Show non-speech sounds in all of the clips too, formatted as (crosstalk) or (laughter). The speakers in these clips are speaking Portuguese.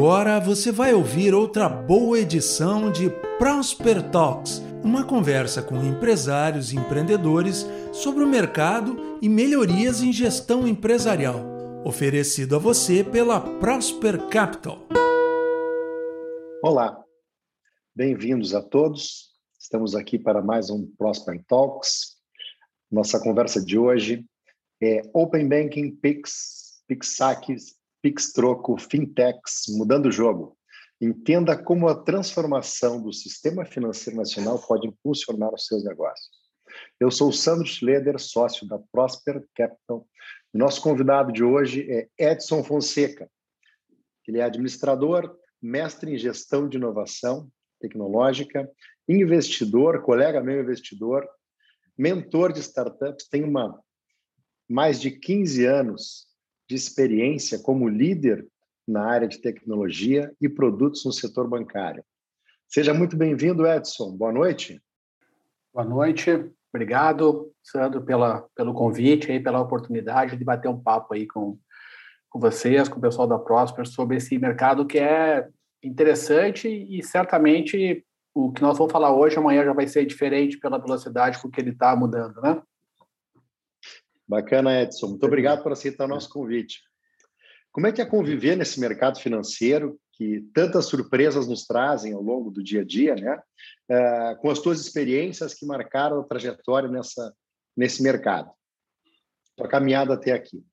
Agora você vai ouvir outra boa edição de Prosper Talks, uma conversa com empresários e empreendedores sobre o mercado e melhorias em gestão empresarial, oferecido a você pela Prosper Capital. Olá, bem-vindos a todos. Estamos aqui para mais um Prosper Talks. Nossa conversa de hoje é Open Banking, Pix, Pix Saques Pix Troco, Fintechs, mudando o jogo. Entenda como a transformação do sistema financeiro nacional pode impulsionar os seus negócios. Eu sou o Sandro Schleder, sócio da Prosper Capital. Nosso convidado de hoje é Edson Fonseca. Ele é administrador, mestre em gestão de inovação tecnológica, investidor, colega meu investidor, mentor de startups, tem uma mais de 15 anos de experiência como líder na área de tecnologia e produtos no setor bancário. Seja muito bem-vindo, Edson. Boa noite. Boa noite. Obrigado, Sandro, pela, pelo convite e pela oportunidade de bater um papo aí com, com vocês, com o pessoal da Prosper, sobre esse mercado que é interessante e certamente o que nós vamos falar hoje, amanhã já vai ser diferente pela velocidade com que ele está mudando, né? Bacana, Edson. Muito obrigado por aceitar o nosso convite. Como é que é conviver nesse mercado financeiro que tantas surpresas nos trazem ao longo do dia a dia, né? Uh, com as tuas experiências que marcaram a trajetória nessa, nesse mercado, tua caminhada até aqui.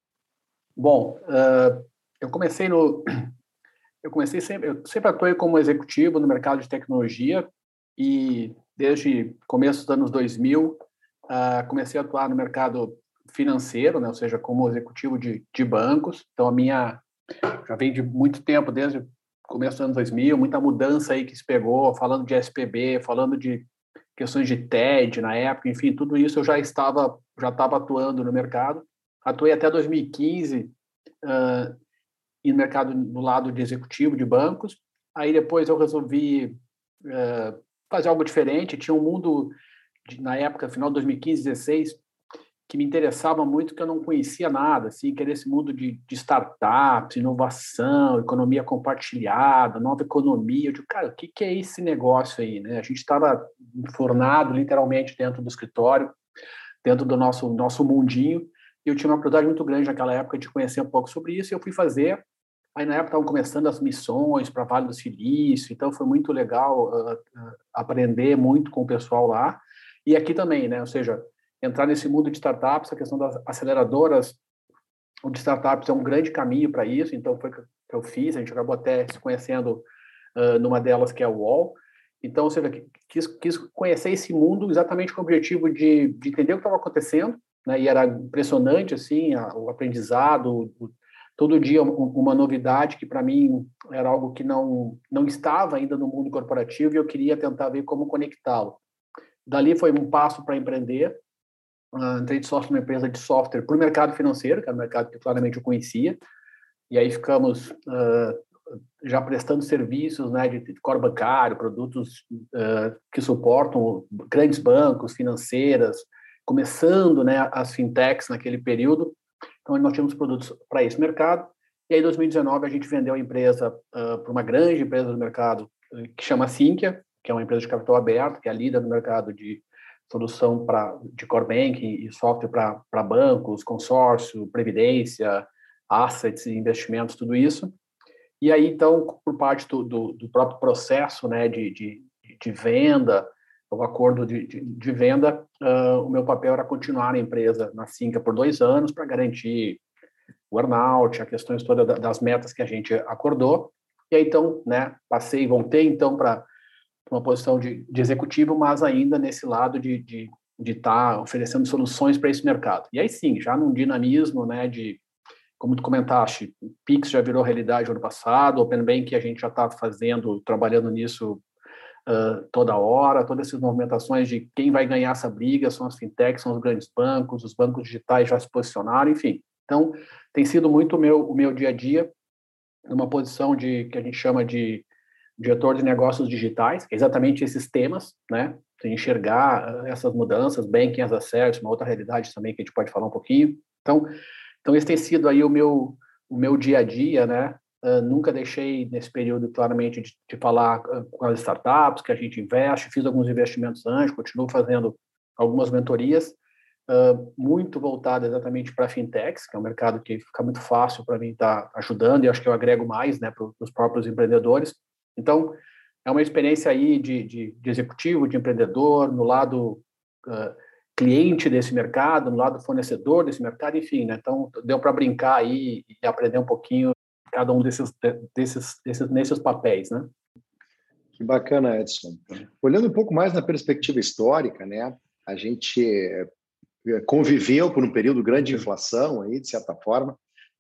Bom, uh, eu comecei no, (clears throat) eu comecei sempre, eu sempre atuei como executivo no mercado de tecnologia e desde começo dos anos 2000 uh, ah, comecei a atuar no mercado financeiro, né? ou seja, como executivo de, de bancos. Então, a minha já vem de muito tempo, desde o começo dos anos 2000, muita mudança aí que se pegou, falando de SPB, falando de questões de TED na época, enfim, tudo isso eu já estava já estava atuando no mercado. Atuei até 2015 uh, no mercado no lado de executivo de bancos. Aí depois eu resolvi uh, fazer algo diferente. Tinha um mundo de, na época, final de 2015, 2016, que me interessava muito, que eu não conhecia nada, assim, que era esse mundo de, de startups, inovação, economia compartilhada, nova economia. Eu digo, cara, o que, que é esse negócio aí? Né? A gente estava enfornado, literalmente, dentro do escritório, dentro do nosso, nosso mundinho, e eu tinha uma oportunidade muito grande naquela época de conhecer um pouco sobre isso, e eu fui fazer. Aí, na época, estavam começando as missões para Vale do Silício, então foi muito legal uh, uh, aprender muito com o pessoal lá. E aqui também, né? Ou seja, entrar nesse mundo de startups, a questão das aceleradoras de startups é um grande caminho para isso, então foi o que eu fiz, a gente acabou até se conhecendo uh, numa delas que é o UOL, então, ou seja, quis, quis conhecer esse mundo exatamente com o objetivo de, de entender o que estava acontecendo, né, e era impressionante, assim, a, o aprendizado, o, todo dia uma novidade que para mim era algo que não, não estava ainda no mundo corporativo e eu queria tentar ver como conectá-lo. Dali foi um passo para empreender, entrei de sócio numa empresa de software para o mercado financeiro, que era um mercado que claramente eu conhecia, e aí ficamos uh, já prestando serviços né, de, core bancário, produtos uh, que suportam grandes bancos, financeiras, começando né, as fintechs naquele período. Então, nós tínhamos produtos para esse mercado. E aí, em 2019, a gente vendeu a empresa uh, para uma grande empresa do mercado que chama Sinqia, que é uma empresa de capital aberto, que é a líder no mercado de solução pra, de core banking e software para bancos, consórcio, previdência, assets, investimentos, tudo isso. E aí, então, por parte do, do, do próprio processo né, de, de, de venda, o acordo de, de, de venda, uh, o meu papel era continuar na empresa, na Cinca, por dois anos, para garantir o earnout, as questões todas das metas que a gente acordou. E aí, então, né, passei, voltei, então, para uma posição de, de executivo, mas ainda nesse lado de estar de, de tá oferecendo soluções para esse mercado. E aí sim, já num dinamismo né, de, como tu comentaste, o Pix já virou realidade ano passado, o Open Bank a gente já está fazendo, trabalhando nisso uh, toda hora, todas essas movimentações de quem vai ganhar essa briga são as fintechs, são os grandes bancos, os bancos digitais já se posicionaram, enfim. Então, tem sido muito meu, o meu dia a dia, numa posição de que a gente chama de diretor de negócios digitais, é exatamente esses temas, né? Enxergar eh, essas mudanças, banking as a service, uma outra realidade também que a gente pode falar um pouquinho. Então, então esse tem sido aí o meu o meu dia a dia, né? Uh, nunca deixei nesse período, claramente, de, de, falar com as startups que a gente investe. Fiz alguns investimentos antes, continuo fazendo algumas mentorias, uh, muito voltada exatamente para fintechs, que é um mercado que fica muito fácil para mim estar tá ajudando e acho que eu agrego mais né, para os próprios empreendedores. Então, é uma experiência aí de, de, de executivo, de empreendedor, no lado uh, cliente desse mercado, no lado fornecedor desse mercado, enfim, né? Então, deu para brincar aí e aprender um pouquinho cada um desses, desses, desses nesses papéis, né? Que bacana, Edson. Olhando um pouco mais na perspectiva histórica, né? A gente eh, conviveu por um período grande de inflação aí, de certa forma,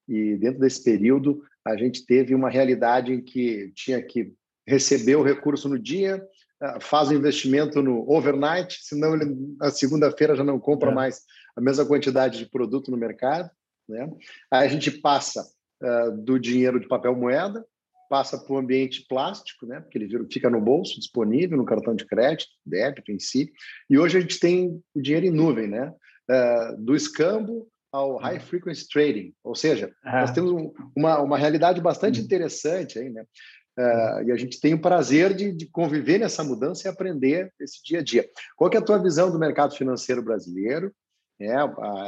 e dentro desse período a gente teve uma realidade em que tinha que receber o recurso no dia, ah, faz o investimento no overnight, senão ele, na segunda-feira já não compra é. mais a mesma quantidade de produto no mercado. Né? Aí a gente passa uh, do dinheiro de papel moeda, passa para o ambiente plástico, né? porque ele fica no bolso, disponível, no cartão de crédito, débito em si. E hoje a gente tem o dinheiro em nuvem, né? Uh, do escambo ao high frequency trading, ou seja, nós temos um, uma, uma realidade bastante interessante aí, né? Uh, e a gente tem o prazer de, de, conviver nessa mudança e aprender esse dia a dia. Qual é a tua visão do mercado financeiro brasileiro, né,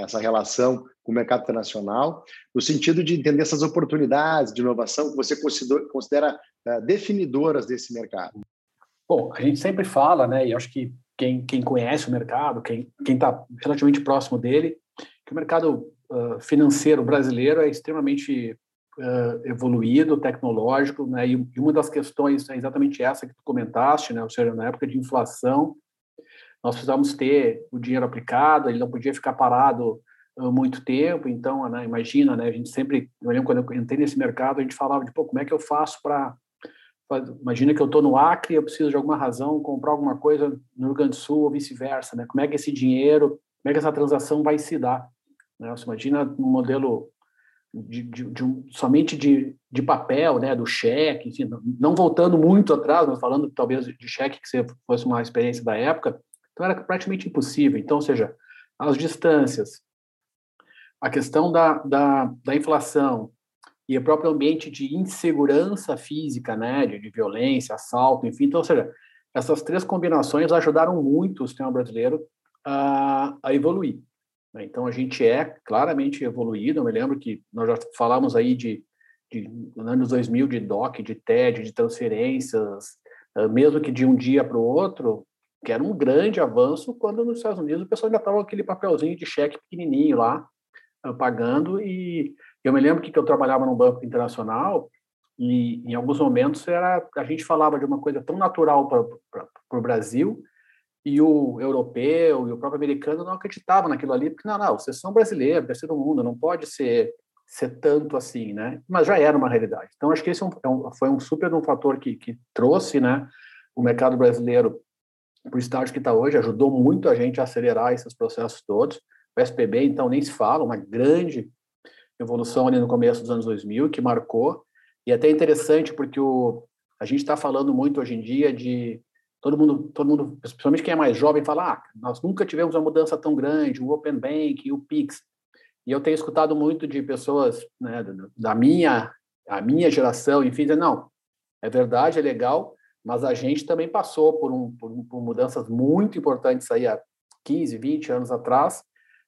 essa relação com o mercado internacional, no sentido de entender essas oportunidades de inovação que você considera, considera uh, definidoras desse mercado? Bom, a gente sempre fala, né, e acho que quem, quem conhece o mercado, quem está relativamente próximo dele, que o mercado uh, financeiro brasileiro é extremamente uh, evoluído, tecnológico, né? E, e, uma das questões é exatamente essa que tu comentaste, né? Ou seja, na época de inflação, nós precisávamos ter o dinheiro aplicado, ele não podia ficar parado uh, muito tempo. Então, né? Imagina, né? A gente sempre, eu lembro quando eu entrei nesse mercado, a gente falava de, pô, como é que eu faço para Imagina que eu estou no Acre, eu preciso de alguma razão comprar alguma coisa no Rio Grande do Sul ou vice-versa, né? Como é que esse dinheiro, como é que essa transação vai se dar? Né? Você imagina um modelo de, de, de um, somente de, de papel, né, do cheque, enfim, não voltando muito atrás, mas falando talvez de cheque que fosse uma experiência da época, então era praticamente impossível. Então, ou seja, as distâncias, a questão da, da, da inflação e o próprio ambiente de insegurança física, né, de, de violência, assalto, enfim, então, ou seja, essas três combinações ajudaram muito o sistema brasileiro a, a evoluir. Né? Então, a gente é claramente evoluído. Eu me lembro que nós já falamos aí de, de anos 2000 de DOC, de TED, de transferências, mesmo que de um dia para o outro, que era um grande avanço, quando nos Estados Unidos o pessoal ainda estava aquele papelzinho de cheque pequenininho lá, pagando. E eu me lembro que eu trabalhava num banco internacional e em alguns momentos era a gente falava de uma coisa tão natural para o Brasil e o europeu e o próprio americano não acreditavam naquilo ali, porque, não, não, vocês são brasileiros, terceiro mundo, não pode ser, ser tanto assim, né? Mas já era uma realidade. Então, acho que esse é é um, foi um super um fator que, que trouxe, né, o mercado brasileiro para o estágio que está hoje, ajudou muito a gente a acelerar esses processos todos. O SPB, então, nem se fala, uma grande evolução ali no começo dos anos 2000, que marcou, e é até interessante porque o, a gente está falando muito hoje em dia de todo mundo, todo mundo, principalmente quem é mais jovem, fala: ah, nós nunca tivemos uma mudança tão grande, o Open Bank, o Pix. E eu tenho escutado muito de pessoas né, da minha, a minha geração, enfim, dizer, não, é verdade, é legal, mas a gente também passou por, um, por, por mudanças muito importantes aí há 15, 20 anos atrás,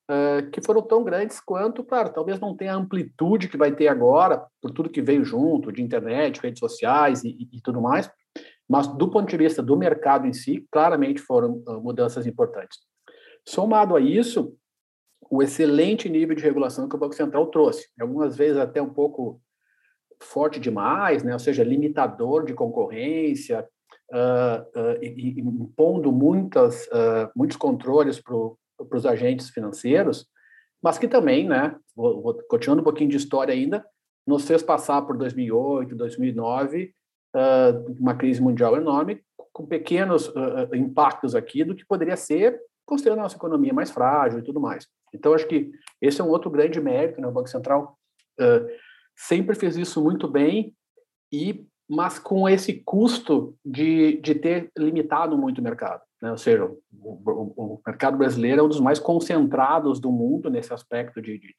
uh, que foram tão grandes quanto, claro, talvez não tenha a amplitude que vai ter agora, por tudo que veio junto, de internet, redes sociais e, e, e tudo mais, mas, do ponto de vista do mercado em si, claramente foram uh, mudanças importantes. Somado a isso, o excelente nível de regulação que o Banco Central trouxe, algumas vezes até um pouco forte demais, né? ou seja, limitador de concorrência, uh, uh, impondo muitas, uh, muitos controles para os agentes financeiros, mas que também, né, vou, vou, continuando um pouquinho de história ainda, nos fez passar por 2008, 2009, uh, uma crise mundial enorme, com pequenos impactos aqui do que poderia ser, considerando a nossa economia mais frágil e tudo mais. Então, acho que esse é um outro grande mérito, né? O Banco Central sempre fez isso muito bem, e mas com esse custo de, de ter limitado muito o mercado. Né? Ou seja, o, o, o, mercado brasileiro é um dos mais concentrados do mundo nesse aspecto de, de,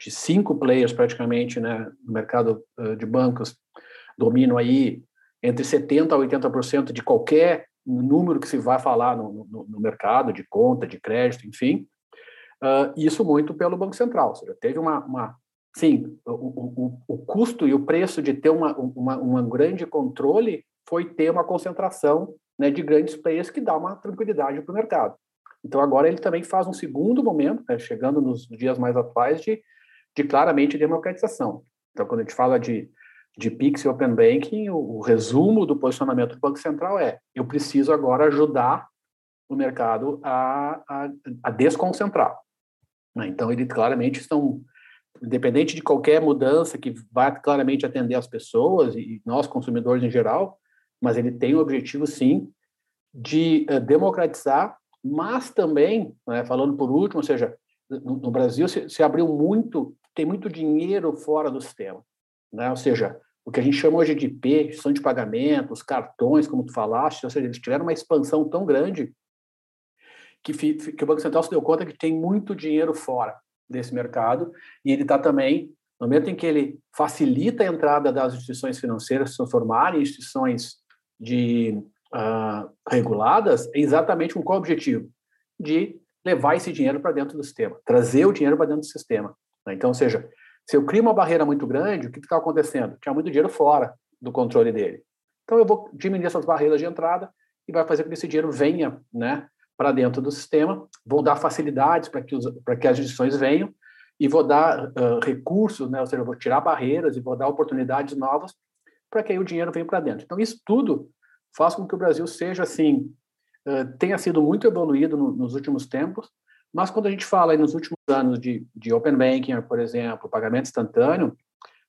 de cinco players praticamente né, no mercado de bancos, dominam aí entre 70% a 80% de qualquer número que se vai falar no, no, no mercado, de conta, de crédito, enfim. Uh, isso muito pelo Banco Central. Ou seja, teve uma, uma sim, o, o, o, custo e o preço de ter uma, uma, uma grande controle foi ter uma concentração né, de grandes players que dá uma tranquilidade para o mercado. Então, agora ele também faz um segundo momento, né, chegando nos dias mais atuais, de, de claramente democratização. Então, quando a gente fala de, de PIX e Open Banking, o, o resumo do posicionamento do Banco Central é: eu preciso agora ajudar o mercado a, a, a desconcentrar. Né? Então, eles claramente estão, independente de qualquer mudança que vai claramente atender as pessoas e nós, consumidores em geral, mas ele tem o objetivo, sim, de uh, democratizar, mas também, né, falando por último, ou seja, no, no Brasil se, se, abriu muito, tem muito dinheiro fora do sistema, né? ou seja, o que a gente chama hoje de IP, gestão de pagamentos, cartões, como tu falaste, ou seja, eles tiveram uma expansão tão grande que, que o Banco Central se deu conta que tem muito dinheiro fora desse mercado e ele está também, no momento em que ele facilita a entrada das instituições financeiras se transformarem em instituições de uh, reguladas, é exatamente com qual objetivo? De levar esse dinheiro para dentro do sistema, trazer o dinheiro para dentro do sistema. Né? Então, ou seja, se eu crio uma barreira muito grande, o que está acontecendo? Tinha muito dinheiro fora do controle dele. Então, eu vou diminuir essas barreiras de entrada e vai fazer com que esse dinheiro venha né, para dentro do sistema, vou dar facilidades para que, que as instituições venham e vou dar uh, recursos, né, ou seja, vou tirar barreiras e vou dar oportunidades novas para que aí o dinheiro venha para dentro. Então, isso tudo faz com que o Brasil seja, assim, uh, tenha sido muito evoluído no, nos últimos tempos, mas quando a gente fala nos últimos anos de, de Open Banking, por exemplo, pagamento instantâneo,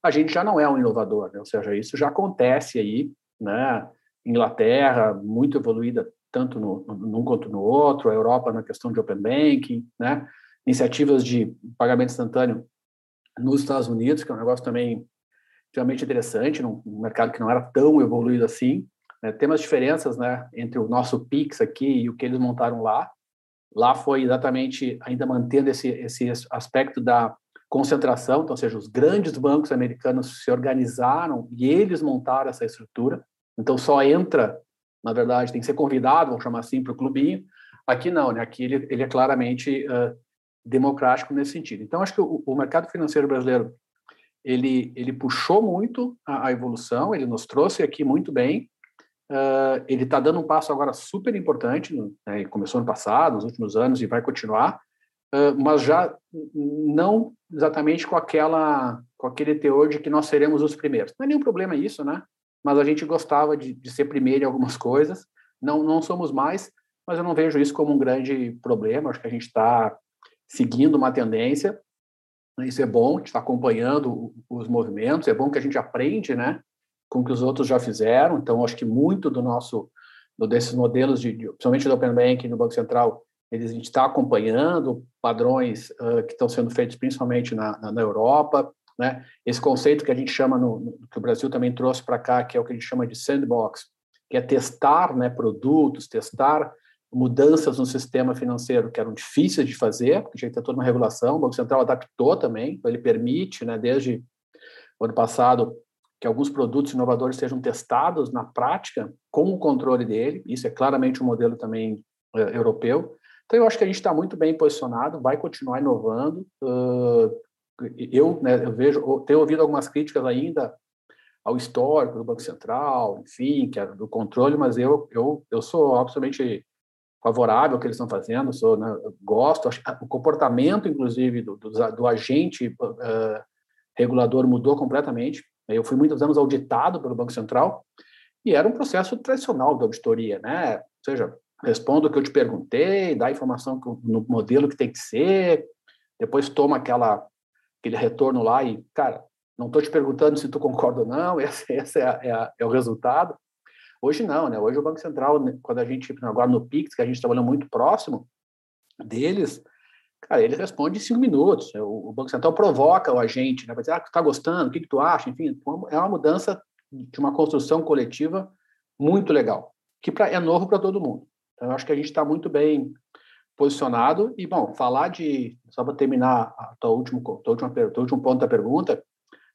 a gente já não é um inovador, né? ou seja, isso já acontece aí, né? Inglaterra, muito evoluída tanto no, num quanto no outro, a Europa na questão de Open Banking, né? iniciativas de pagamento instantâneo nos Estados Unidos, que é um negócio também extremamente interessante, num mercado que não era tão evoluído assim. Né? Tem umas diferenças né, entre o nosso Pix aqui e o que eles montaram lá. Lá foi exatamente ainda mantendo esse, esse aspecto da concentração, então, ou seja, os grandes bancos americanos se organizaram e eles montaram essa estrutura. Então, só entra na verdade, tem que ser convidado, vamos chamar assim, para o clubinho. Aqui não, né? Aqui ele, ele é claramente uh, democrático nesse sentido. Então, acho que o, o, mercado financeiro brasileiro ele, ele puxou muito a, a evolução, ele nos trouxe aqui muito bem. Uh, ele está dando um passo agora super importante, né? começou no passado, nos últimos anos, e vai continuar, uh, mas já não exatamente com aquela com aquele teor de que nós seremos os primeiros. Não é nenhum problema isso, né? mas a gente gostava de, de ser primeiro em algumas coisas. Não, não somos mais, mas eu não vejo isso como um grande problema. Acho que a gente está seguindo uma tendência. Isso é bom, a gente está acompanhando os movimentos. É bom que a gente aprende, né, com o que os outros já fizeram. Então, acho que muito do nosso, do, desses modelos, de, de, principalmente do Open Banking no Banco Central, eles, a gente está acompanhando padrões uh, que estão sendo feitos principalmente na, na, na Europa. Né? Esse conceito que a gente chama, no, no que o Brasil também trouxe para cá, que é o que a gente chama de sandbox, que é testar né, produtos, testar mudanças no sistema financeiro que eram difíceis de fazer, porque que ter toda uma regulação. O Banco Central adaptou também, então ele permite, né, desde o ano passado, que alguns produtos inovadores sejam testados na prática com o controle dele. Isso é claramente um modelo também uh, europeu. Então, eu acho que a gente está muito bem posicionado, vai continuar inovando. Uh, eu, né, eu vejo, tenho ouvido algumas críticas ainda ao histórico do Banco Central, enfim, que é do controle, mas eu, eu, eu sou absolutamente favorável ao que eles estão fazendo, sou, né, gosto, acho, o comportamento, inclusive, do, do, do agente uh, regulador mudou completamente. Eu fui muitos anos auditado pelo Banco Central e era um processo tradicional de auditoria, né? Ou seja, respondo o que eu te perguntei, dá a informação no modelo que tem que ser, depois toma aquela aquele retorno lá e, cara, não estou te perguntando se tu concorda ou não, (laughs) esse, esse é, é, é, o resultado. Hoje não, né? Hoje o Banco Central, quando a gente, agora no Pix, que a gente trabalhou muito próximo deles, cara, ele responde em cinco minutos. O, o Banco Central provoca o agente, né? Vai dizer, ah, tu tá gostando, o que, que tu acha? Enfim, é uma mudança de uma construção coletiva muito legal, que pra, é novo para todo mundo. Então, eu acho que a gente está muito bem posicionado e, bom, falar de, só para terminar a tua última, tua última, último ponto da pergunta,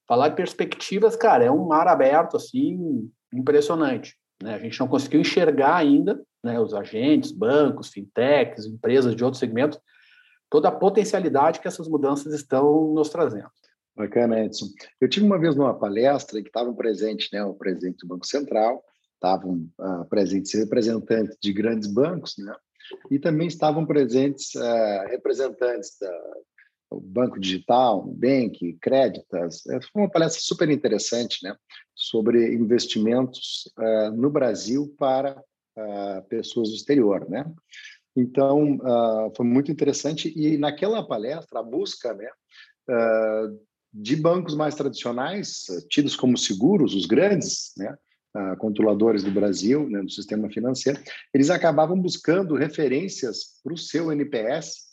falar de perspectivas, cara, é um mar aberto, assim, impressionante. Né? A gente não conseguiu enxergar ainda, né, os agentes, bancos, fintechs, empresas de outros segmentos, toda a potencialidade que essas mudanças estão nos trazendo. Bacana, Edson. Eu tive uma vez numa palestra que estavam presentes né, o presidente do Banco Central, estavam uh, presentes representantes de grandes bancos, né, e também estavam presentes uh, representantes do Banco Digital, Bank, Créditas. É, foi uma palestra super interessante né, sobre investimentos uh, no Brasil para pessoas do exterior. Né? Então, foi muito interessante. E naquela palestra, a busca né, de bancos mais tradicionais, tidos como seguros, os grandes, né, uh, controladores do Brasil, né, do sistema financeiro, eles acabavam buscando referências para o seu NPS,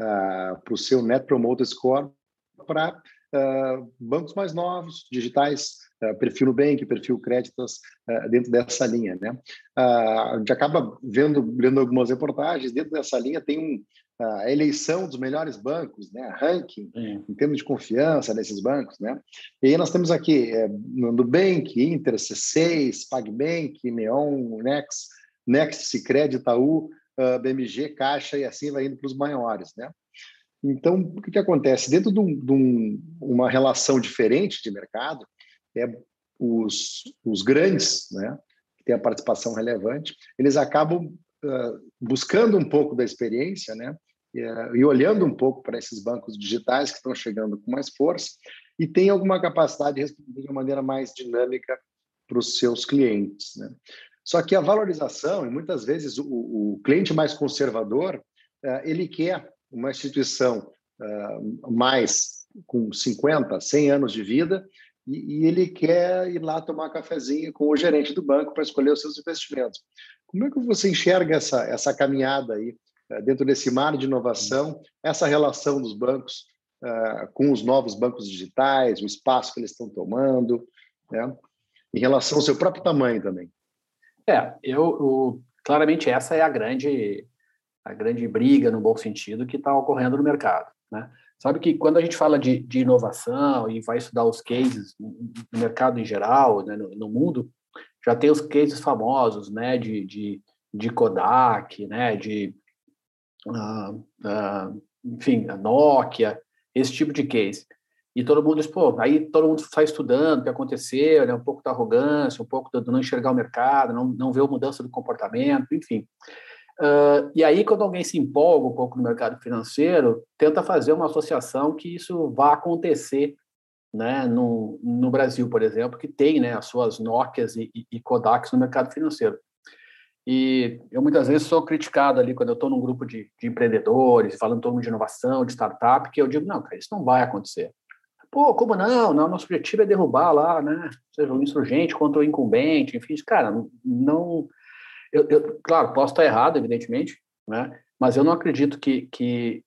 uh, para o seu Net Promoter Score, para uh, bancos mais novos, digitais, perfil Nubank, perfil Créditos, dentro dessa linha. Né? a gente acaba vendo, lendo algumas reportagens, dentro dessa linha tem um, a eleição dos melhores bancos, né, ranking, em termos de confiança nesses bancos, né? E aí nós temos aqui é, Nubank, Inter, C6, PagBank, Neon, Next, Next, Sicredi, Itaú, uh, BMG, Caixa e assim vai indo para os maiores, né? Então, o que, que acontece? Dentro de, um, de um, uma relação diferente de mercado, é, os, os grandes, né, que têm a participação relevante, eles acabam Uh, buscando um pouco da experiência, né? e olhando um pouco para esses bancos digitais que estão chegando com mais força e tem alguma capacidade de responder de uma maneira mais dinâmica para os seus clientes. Né? Só que a valorização, e muitas vezes o, o cliente mais conservador, uh, ele quer uma instituição uh, mais com 50, 100 anos de vida e, e, ele quer ir lá tomar cafezinho com o gerente do banco para escolher os seus investimentos. Como é que você enxerga essa, essa caminhada aí eh, dentro desse mar de inovação, essa relação dos bancos uh, com os novos bancos digitais, o espaço que eles estão tomando, né? em relação ao seu próprio tamanho também. É, eu claramente essa é a grande a grande briga no bom sentido que está ocorrendo no mercado, né? Sabe que quando a gente fala de, de inovação e vai estudar os cases no mercado em geral, né, no, no mundo, já tem os cases famosos, né, de, de, de Kodak, né, de uh, uh, enfim, a Nokia, esse tipo de case. E todo mundo diz, pô, aí todo mundo está estudando o que aconteceu, né, um pouco da arrogância, um pouco do não enxergar o mercado, não, não ver a mudança do comportamento, enfim. Uh, e aí, quando alguém se empolga um pouco no mercado financeiro, tenta fazer uma associação que isso vá acontecer né, no, no Brasil, por exemplo, que tem né, as suas Nokias e, e, e Kodaks no mercado financeiro. E eu muitas vezes sou criticado ali quando eu estou num grupo de, de empreendedores, falando todo mundo de inovação, de startup, que eu digo, não, cara, isso não vai acontecer. Pô, como não? não nosso objetivo é derrubar lá, né? Seja um insurgente contra o incumbente, enfim, cara, não... Eu, eu, claro, posso estar errado, evidentemente, né? Mas eu não acredito que, que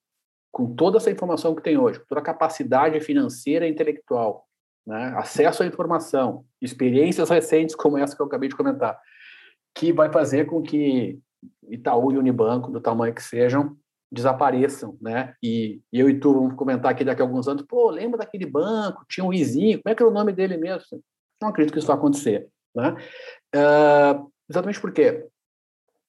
com toda essa informação que tem hoje, com toda a capacidade financeira e intelectual, né? acesso à informação, experiências recentes como essa que eu acabei de comentar, que vai fazer com que Itaú e Unibanco, do tamanho que sejam, desapareçam, né? E, e, eu e tu vamos comentar aqui daqui a alguns anos, pô, lembra daquele banco, tinha um Izinho, como é que era o nome dele mesmo? Não acredito que isso vai acontecer, né? Uh, exatamente por quê?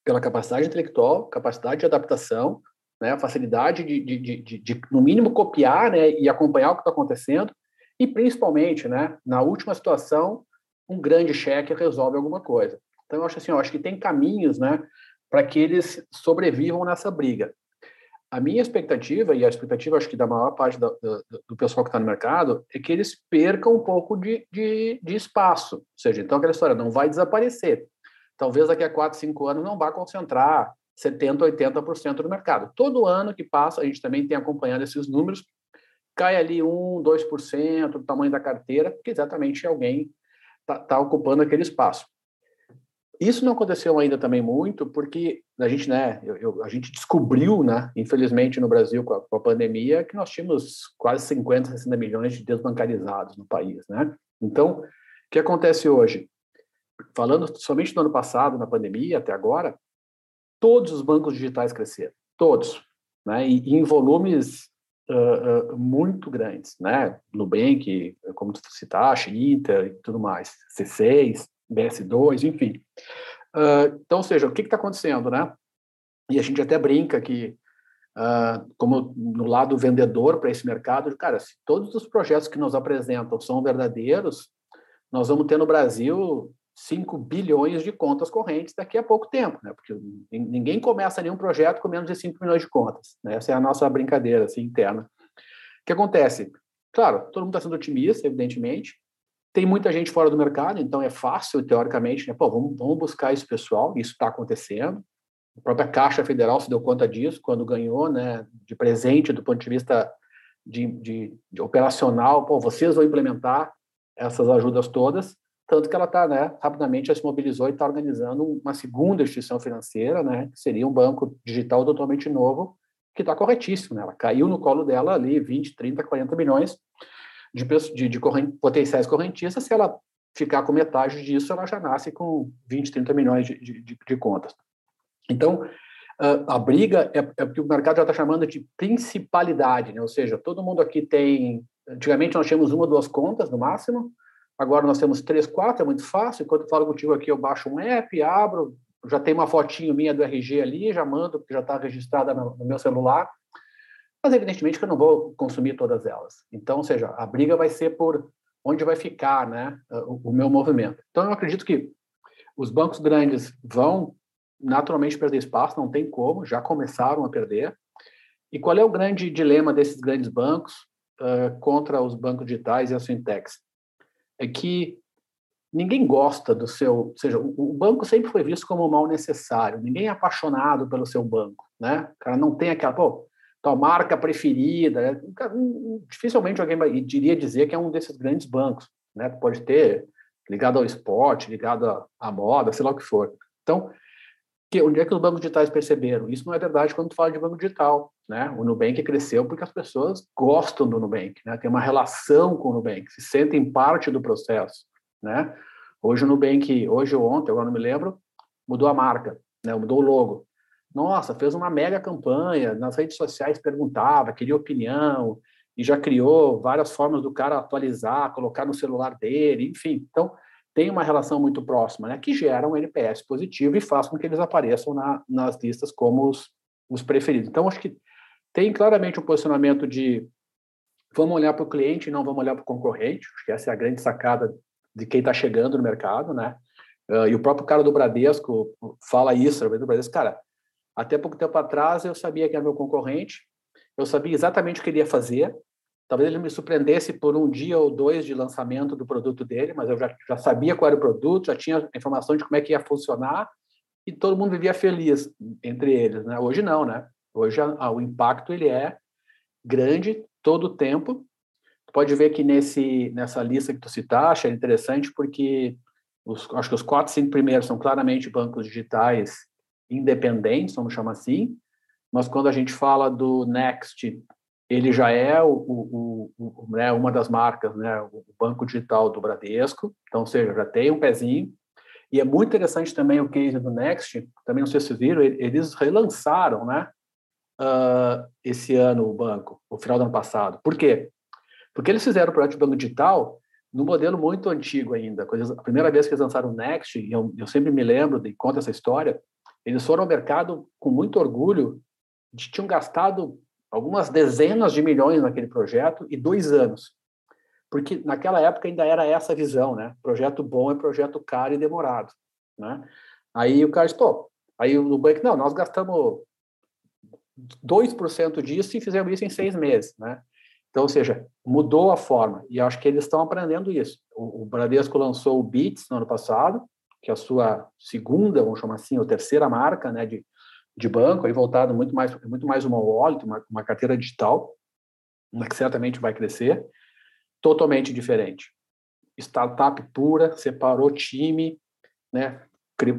Pela capacidade intelectual, capacidade de adaptação, né? facilidade de, de, de, de, no mínimo, copiar né? e acompanhar o que está acontecendo, e principalmente, né? na última situação, um grande cheque resolve alguma coisa. Então, eu acho assim, eu acho que tem caminhos, né, para que eles sobrevivam nessa briga. A minha expectativa, e a expectativa, acho que da maior parte do, do, do pessoal que está no mercado, é que eles percam um pouco de, de, de, espaço. Ou seja, então aquela história não vai desaparecer. Talvez daqui a 4, 5 anos não vá concentrar 70%, 80% do mercado. Todo ano que passa, a gente também tem acompanhado esses números, cai ali 1, 2% do tamanho da carteira, porque exatamente alguém está tá ocupando aquele espaço. Isso não aconteceu ainda também muito, porque a gente, né, eu, eu, a gente descobriu, né, infelizmente no Brasil com a, com a, pandemia, que nós tínhamos quase 50, 60 milhões de desbancarizados no país, né? Então, o que acontece hoje? Falando somente do ano passado, na pandemia, até agora, todos os bancos digitais cresceram, todos, né? E, e em volumes uh, uh, muito grandes, né? Nubank, como tu citaste, Inter e tudo mais, C6, BS2, enfim. Uh, então, ou seja, o que está acontecendo, né? E a gente até brinca que, como no lado vendedor para esse mercado, cara, se todos os projetos que nos apresentam são verdadeiros, nós vamos ter no Brasil 5 bilhões de contas correntes daqui a pouco tempo, né? Porque ninguém começa nenhum projeto com menos de 5 milhões de contas. Né? Essa é a nossa brincadeira assim, interna. O que acontece? Claro, todo mundo está sendo otimista, evidentemente. Tem muita gente fora do mercado, então é fácil, teoricamente, né? Pô, vamos, vamos buscar esse pessoal, isso está acontecendo. A própria Caixa Federal se deu conta disso quando ganhou, né, de presente do ponto de vista de, de, de operacional. Pô, vocês vão implementar essas ajudas todas tanto que ela está, né, rapidamente já se mobilizou e está organizando uma segunda instituição financeira, né, que seria um banco digital totalmente novo, que está corretíssimo, né, ela caiu no colo dela ali 20, 30, 40 milhões de, de, de corrent, potenciais correntistas, se ela ficar com metade disso, ela já nasce com 20, 30 milhões de, de, de contas. Então, a briga é, é que o mercado já está chamando de principalidade, né? ou seja, todo mundo aqui tem. Antigamente nós tínhamos uma ou duas contas no máximo, Agora nós temos três, quatro, é muito fácil. Enquanto eu falo contigo aqui, eu baixo um app, abro, já tem uma fotinho minha do RG ali, já mando, porque já está registrada no, meu celular. Mas, evidentemente, que eu não vou consumir todas elas. Então, ou seja, a briga vai ser por onde vai ficar né, o, o meu movimento. Então, eu acredito que os bancos grandes vão naturalmente perder espaço, não tem como, já começaram a perder. E qual é o grande dilema desses grandes bancos uh, contra os bancos digitais e as fintechs? É que ninguém gosta do seu, ou seja, o banco sempre foi visto como um mal necessário, ninguém é apaixonado pelo seu banco, né? O cara não tem aquela, pô, tua marca preferida, né? dificilmente alguém diria dizer que é um desses grandes bancos, né? Pode ter ligado ao esporte, ligado à, moda, sei lá o que for. Então, que, onde é que os bancos digitais perceberam? Isso não é verdade quando tu fala de banco digital, né? O Nubank cresceu porque as pessoas gostam do Nubank, né? Tem uma relação com o Nubank, se sentem parte do processo, né? Hoje o Nubank, hoje ou ontem, agora não me lembro, mudou a marca, né? Mudou o logo. Nossa, fez uma mega campanha, nas redes sociais perguntava, queria opinião, e já criou várias formas do cara atualizar, colocar no celular dele, enfim. Então, tem uma relação muito próxima, né, que gera um NPS positivo e faz com que eles apareçam na, nas listas como os, os preferidos. Então, acho que tem claramente um posicionamento de vamos olhar para o cliente e não vamos olhar para o concorrente. Acho que essa é a grande sacada de quem está chegando no mercado, né? Uh, e o próprio cara do Bradesco fala isso, do Bradesco, cara, até pouco tempo atrás eu sabia que era meu concorrente, eu sabia exatamente o que ele ia fazer, Talvez ele me surpreendesse por um dia ou dois de lançamento do produto dele, mas eu já, já sabia qual era o produto, já tinha informação de como é que ia funcionar e todo mundo vivia feliz entre eles, né? Hoje não, né? Hoje a, a, o impacto ele é grande todo o tempo. Tu pode ver que nesse nessa lista que tu citaste é interessante porque os, acho que os quatro, cinco primeiros são claramente bancos digitais independentes, vamos chamar assim. Mas quando a gente fala do Next ele já é o, o, o, né, uma das marcas, né, o banco digital do Bradesco, então, ou seja, já tem um pezinho. E é muito interessante também o case do Next, também não sei se viram, eles relançaram, né, uh, esse ano o banco, no final do ano passado. Por quê? Porque eles fizeram o projeto de banco digital no modelo muito antigo ainda. A primeira vez que eles lançaram o Next, e eu, eu sempre me lembro de conta essa história, eles foram ao mercado com muito orgulho de tinham gastado algumas dezenas de milhões naquele projeto e dois anos. Porque naquela época ainda era essa visão, né? Projeto bom é projeto caro e demorado, né? Aí o cara disse, pô, aí o Nubank, não, nós gastamos 2% disso e fizemos isso em seis meses, né? Então, ou seja, mudou a forma. E acho que eles estão aprendendo isso. O, o Bradesco lançou o Bits no ano passado, que é a sua segunda, vamos chamar assim, ou terceira marca, né, de, de banco, aí voltado muito mais, muito mais uma wallet, uma, uma carteira digital, uma que certamente vai crescer, totalmente diferente. Startup pura, separou time, né?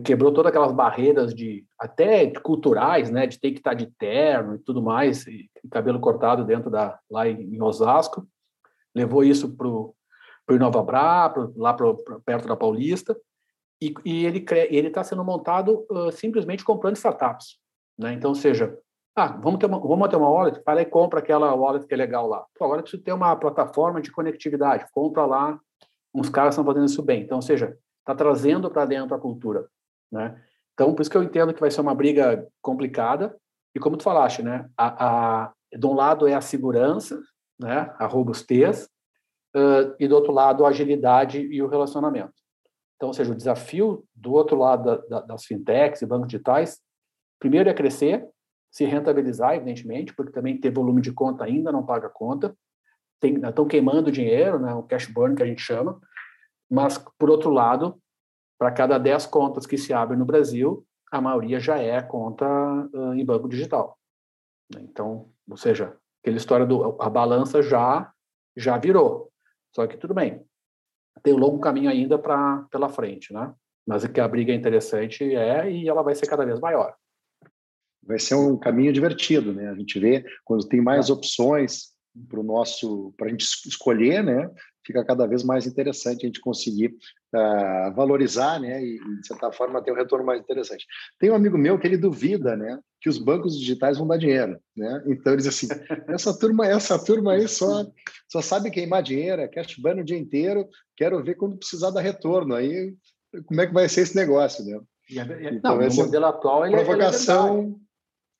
quebrou todas aquelas barreiras de até culturais, né, de ter que estar de terno e tudo mais, e, cabelo cortado dentro da lá em, Osasco, levou isso para o Inova Bra, pro, lá pro, pro, perto da Paulista, e, e ele ele está sendo montado uh, simplesmente comprando startups, né? Então, seja, ah, vamos ter uma, vamos ter uma wallet, lá e compra aquela wallet que é legal lá. Pô, agora preciso ter uma plataforma de conectividade, compra lá, uns caras estão fazendo isso bem. Então, seja, está trazendo para dentro a cultura, né? Então, por isso que eu entendo que vai ser uma briga complicada. E como tu falaste, né? A, a, de um lado é a segurança, né? A robustez, uh, e do outro lado a agilidade e o relacionamento. Então, ou seja, o desafio do outro lado da, da, das fintechs e bancos digitais, primeiro é crescer, se rentabilizar, evidentemente, porque também ter volume de conta ainda não paga conta, estão queimando dinheiro, né, o cash burn que a gente chama, mas, por outro lado, para cada 10 contas que se abrem no Brasil, a maioria já é conta uh, em banco digital. Então, ou seja, aquela história do a balança já já virou. Só que tudo bem, tem um longo caminho ainda para pela frente, né? Mas é que a briga é interessante é e ela vai ser cada vez maior. Vai ser um caminho divertido, né? A gente vê quando tem mais é. opções para o nosso para a gente escolher, né? Fica cada vez mais interessante a gente conseguir uh, valorizar, né? E, de certa forma ter um retorno mais interessante. Tem um amigo meu que ele duvida, né? Que os bancos digitais vão dar dinheiro, né? Então ele diz assim: (laughs) essa turma, essa turma aí só só sabe queimar dinheiro, é cash burn o dia inteiro. Quero ver quando precisar dar retorno. Aí como é que vai ser esse negócio, né? Então, não, no modelo atual ele provocação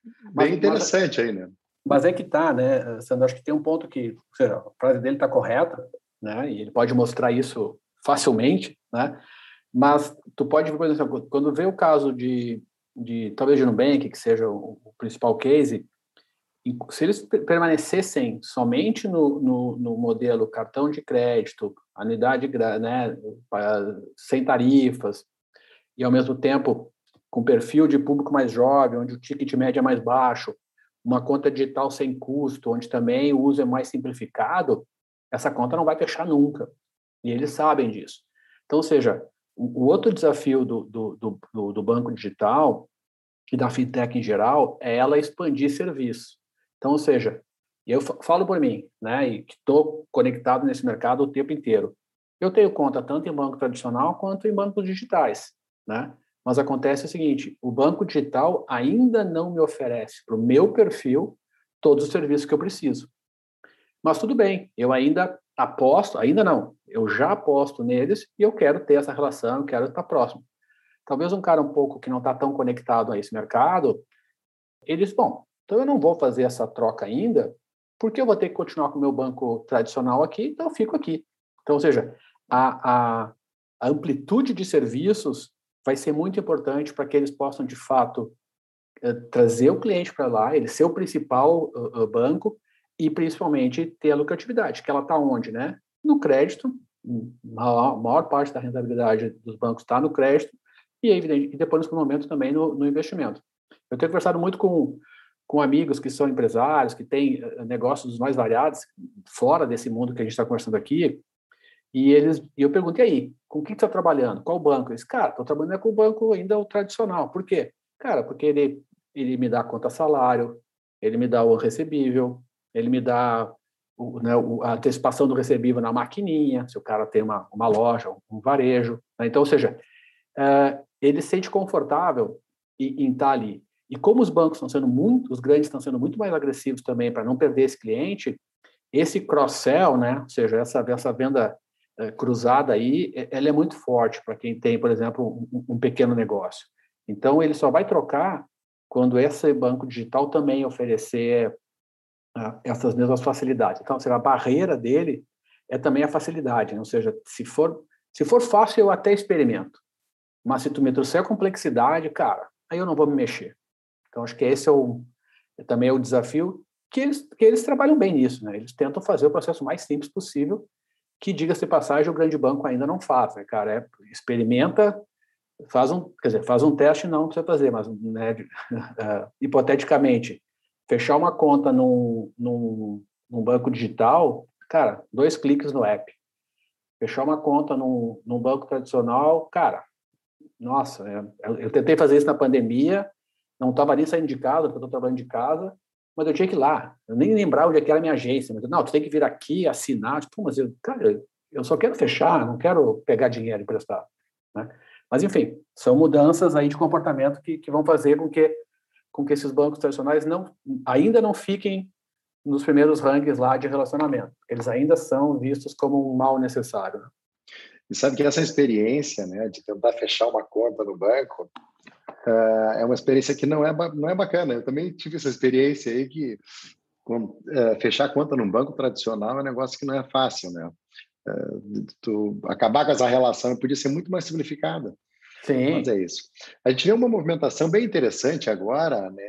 é bem interessante mas, aí, né? Mas é que tá, né, Sandro? Acho que tem um ponto que seja, a frase dele está correta, né? E ele pode mostrar isso facilmente, né? Mas tu pode, por exemplo, quando vê o caso de, de talvez de Nubank, que seja o, o principal case, se eles permanecessem somente no, no, no, modelo cartão de crédito, anuidade, né, sem tarifas, e ao mesmo tempo com perfil de público mais jovem, onde o ticket médio é mais baixo, uma conta digital sem custo, onde também o uso é mais simplificado, essa conta não vai fechar nunca. E eles sabem disso. Então, ou seja, o outro desafio do, do, do, do banco digital e da fintech em geral é ela expandir serviço. Então, ou seja, eu falo por mim, né, e que estou conectado nesse mercado o tempo inteiro. Eu tenho conta tanto em banco tradicional quanto em bancos digitais, né? Mas acontece o seguinte: o banco digital ainda não me oferece para o meu perfil todos os serviços que eu preciso. Mas tudo bem, eu ainda aposto, ainda não, eu já aposto neles e eu quero ter essa relação, quero estar próximo. Talvez um cara um pouco que não está tão conectado a esse mercado, ele diz: bom, então eu não vou fazer essa troca ainda, porque eu vou ter que continuar com o meu banco tradicional aqui, então eu fico aqui. Então, ou seja, a, a amplitude de serviços vai ser muito importante para que eles possam, de fato, eh, trazer o cliente para lá, ele ser o principal uh, banco e, principalmente, ter a lucratividade, que ela está onde, né? No crédito, a maior parte da rentabilidade dos bancos está no crédito e, evidente, e depois, no momento, também no, no investimento. Eu tenho conversado muito com, com amigos que são empresários, que têm negócios mais variados, fora desse mundo que a gente está conversando aqui, e eles, e eu perguntei aí, com que está trabalhando? Qual banco? Eles, cara, estou trabalhando com o banco ainda o tradicional. Por quê? Cara, porque ele, ele me dá conta salário, ele me dá o recebível, ele me dá o, né, a antecipação do recebível na maquininha, se o cara tem uma, uma loja, um varejo. Né? Então, ou seja, é, ele se sente confortável em, em estar tá ali. E como os bancos estão sendo muito, os grandes estão sendo muito mais agressivos também para não perder esse cliente, esse cross-sell, né, ou seja, essa, essa venda é, cruzada aí, ela é muito forte para quem tem, por exemplo, um, pequeno negócio. Então, ele só vai trocar quando esse banco digital também oferecer uh, essas mesmas facilidades. Então, a barreira dele é também a facilidade, né? ou seja, se for, se for fácil, eu até experimento. Mas se tu me trouxer a complexidade, cara, aí eu não vou me mexer. Então, acho que esse é, o, é também é o desafio que eles, que eles trabalham bem nisso, né? Eles tentam fazer o processo mais simples possível que, diga-se passagem, o grande banco ainda não faz, né, cara? É, experimenta, faz um, quer dizer, faz um teste, não precisa fazer, mas, né, uh, (laughs) hipoteticamente, fechar uma conta num, num, num, banco digital, cara, dois cliques no app. Fechar uma conta num, num banco tradicional, cara, nossa, é, eu, eu tentei fazer isso na pandemia, não estava nem saindo de casa, porque eu estou trabalhando de casa, mas eu tinha que ir lá. Eu nem lembrava onde é era a minha agência. Mas, não, tu tem que vir aqui, assinar. Tipo, mas eu, cara, eu só quero fechar, não quero pegar dinheiro emprestado. Né? Mas, enfim, são mudanças aí de comportamento que, que vão fazer com que, com que esses bancos tradicionais não, ainda não fiquem nos primeiros rankings lá de relacionamento. Eles ainda são vistos como um mal necessário. Né? E sabe que essa experiência né, de tentar fechar uma conta no banco uh, é uma experiência que não é, não é bacana. Eu também tive essa experiência aí que com, uh, fechar conta num banco tradicional é um negócio que não é fácil, né? Uh, tu acabar com essa relação podia ser muito mais simplificada. Sim. Mas é isso. A gente vê uma movimentação bem interessante agora, né,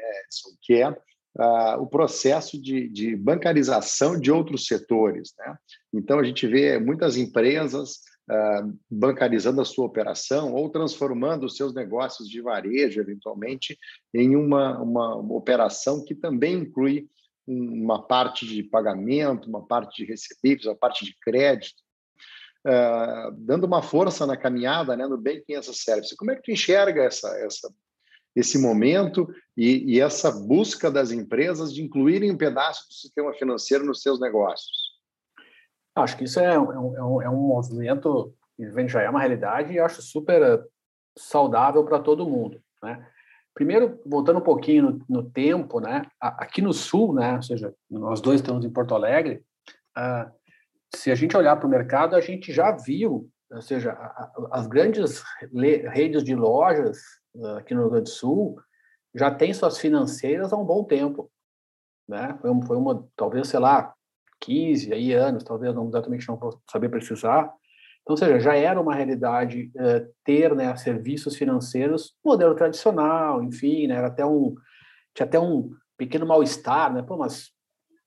que é uh, o processo de, de, bancarização de outros setores. Né? Então, a gente vê muitas empresas uh, bancarizando a sua operação ou transformando os seus negócios de varejo, eventualmente, em uma, uma, operação que também inclui uma parte de pagamento, uma parte de recebíveis, uma parte de crédito, uh, dando uma força na caminhada né, no Banking as a Service. Como é que tu enxerga essa, essa, esse momento e, e essa busca das empresas de incluírem um pedaço do sistema financeiro nos seus negócios? Acho que isso é, é um, é um, é um movimento que já é uma realidade e acho super saudável para todo mundo, né? Primeiro, voltando um pouquinho no, no, tempo, né? Aqui no Sul, né? Ou seja, nós dois estamos em Porto Alegre. Uh, se a gente olhar para o mercado, a gente já viu, ou seja, as grandes redes de lojas uh, aqui no Rio Grande do Sul já têm suas financeiras há um bom tempo, né? Foi uma, talvez, sei lá, 15 aí, anos, talvez não exatamente não vou saber precisar. Então, ou seja, já era uma realidade uh, ter né, serviços financeiros modelo tradicional, enfim, né, era até um tinha até um pequeno mal-estar, né? Pô, mas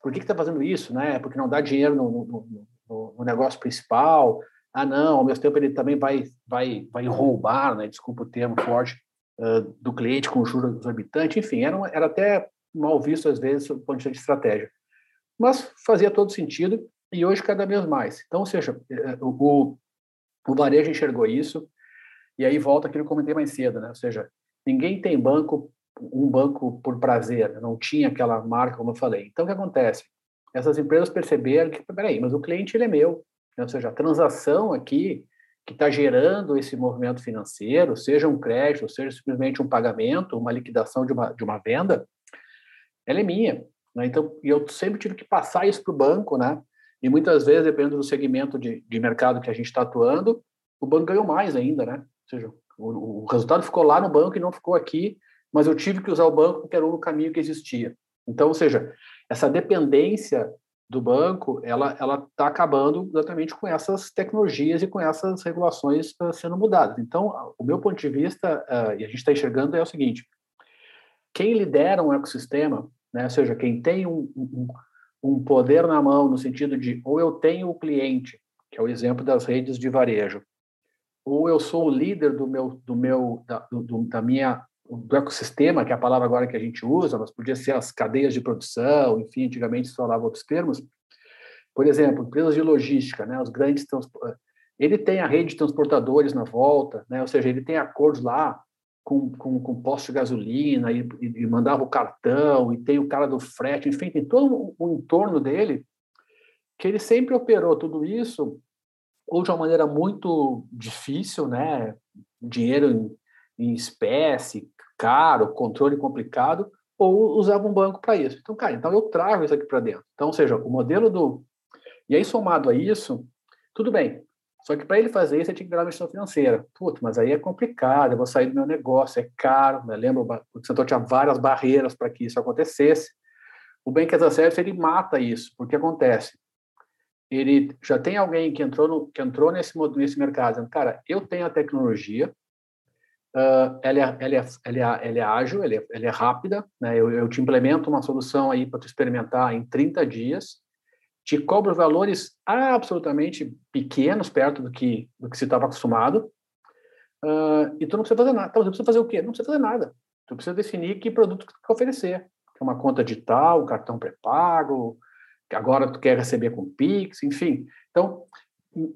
por que está fazendo isso, né? Porque não dá dinheiro no, no, no, no, negócio principal. Ah, não, ao mesmo tempo ele também vai vai vai roubar, né? Desculpa o termo forte uh, do cliente com juros exorbitantes. Enfim, era, uma, era até mal visto às vezes do ponto de vista de estratégia mas fazia todo sentido e hoje cada vez mais. Então, ou seja, é, o, o varejo enxergou isso e aí volta aquilo que eu comentei mais cedo, né? Ou seja, ninguém tem banco um banco por prazer, né? não tinha aquela marca como eu falei. Então, o que acontece? Essas empresas perceberam que, peraí, mas o cliente ele é meu, né? ou seja, a transação aqui que está gerando esse movimento financeiro, seja um crédito, seja simplesmente um pagamento, uma liquidação de uma, de uma venda, ela é minha. Né? Então, eu sempre tive que passar isso para o banco, né? E muitas vezes, dependendo do segmento de, de mercado que a gente está atuando, o banco ganhou mais ainda, né? Ou seja, o, o, resultado ficou lá no banco e não ficou aqui, mas eu tive que usar o banco porque era o caminho que existia. Então, ou seja, essa dependência do banco, ela ela está acabando exatamente com essas tecnologias e com essas regulações uh, sendo mudadas. Então, o meu ponto de vista, uh, e a gente está enxergando, é o seguinte: quem lidera um ecossistema né? Ou seja, quem tem um, um, um poder na mão no sentido de ou eu tenho o cliente, que é o exemplo das redes de varejo, ou eu sou o líder do meu do meu da, do, da minha do ecossistema, que é a palavra agora que a gente usa, mas podia ser as cadeias de produção, enfim, antigamente se falava outros termos. Por exemplo, empresas de logística, né, os grandes ele tem a rede de transportadores na volta, né, ou seja, ele tem acordos lá com, com, com posto de gasolina e, e, mandava o cartão, e tem o cara do frete, enfim, tem todo o entorno dele, que ele sempre operou tudo isso, ou de uma maneira muito difícil, né? Dinheiro em, em espécie, caro, controle complicado, ou usava um banco para isso. Então, cara, então eu trago isso aqui para dentro. Então, ou seja, o modelo do. E aí, somado a isso, tudo bem, só que para ele fazer isso, ele tinha que virar uma gestão financeira. Putz, mas aí é complicado, eu vou sair do meu negócio, é caro. Né? Lembra, o setor tinha várias barreiras para que isso acontecesse. O Bank as a Service, ele mata isso, porque acontece. Ele já tem alguém que entrou, no, que entrou nesse, nesse mercado, dizendo, cara, eu tenho a tecnologia, uh, ela, é, ela, é, ela, é, ela é ágil, ela é, ela é rápida, né? eu, eu te implemento uma solução aí para tu experimentar em 30 dias, te cobra valores absolutamente pequenos perto do que, do que se estava acostumado, uh, e tu não precisa fazer nada. Então, você precisa fazer o quê? Não precisa fazer nada. Tu precisa definir que produto que tu quer oferecer. Que é uma conta digital, cartão pré-pago, que agora tu quer receber com Pix, enfim. Então,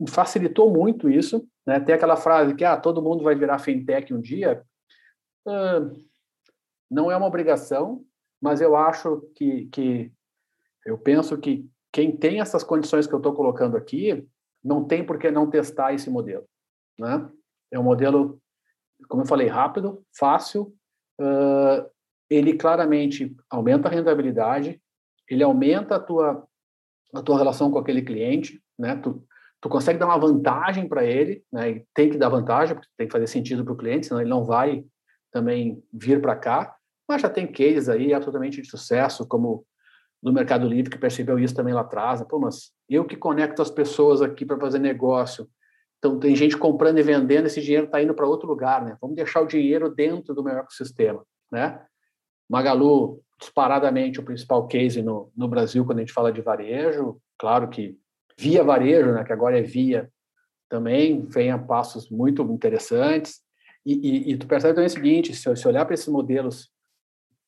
facilitou muito isso. Né? Tem aquela frase que ah, todo mundo vai virar fintech um dia. Uh, não é uma obrigação, mas eu acho que, que eu penso que quem tem essas condições que eu estou colocando aqui, não tem por que não testar esse modelo. Né? É um modelo como eu falei, rápido, fácil, uh, ele claramente aumenta a rentabilidade, ele aumenta a tua, a tua relação com aquele cliente, né? Tu, tu consegue dar uma vantagem para ele, né? E tem que dar vantagem, porque tem que fazer sentido para o cliente, senão ele não vai também vir para cá. Mas já tem cases aí absolutamente de sucesso, como do Mercado Livre, que percebeu isso também lá atrás. Né? Pô, mas eu que conecto as pessoas aqui para fazer negócio. Então, tem gente comprando e vendendo, esse dinheiro está indo para outro lugar, né? Vamos deixar o dinheiro dentro do meu ecossistema, né? Magalu, disparadamente, o principal case no, no Brasil quando a gente fala de varejo. Claro que via varejo, né? Que agora é via também, vem a passos muito interessantes. E, e, e tu percebe também o seguinte, se, se olhar para esses modelos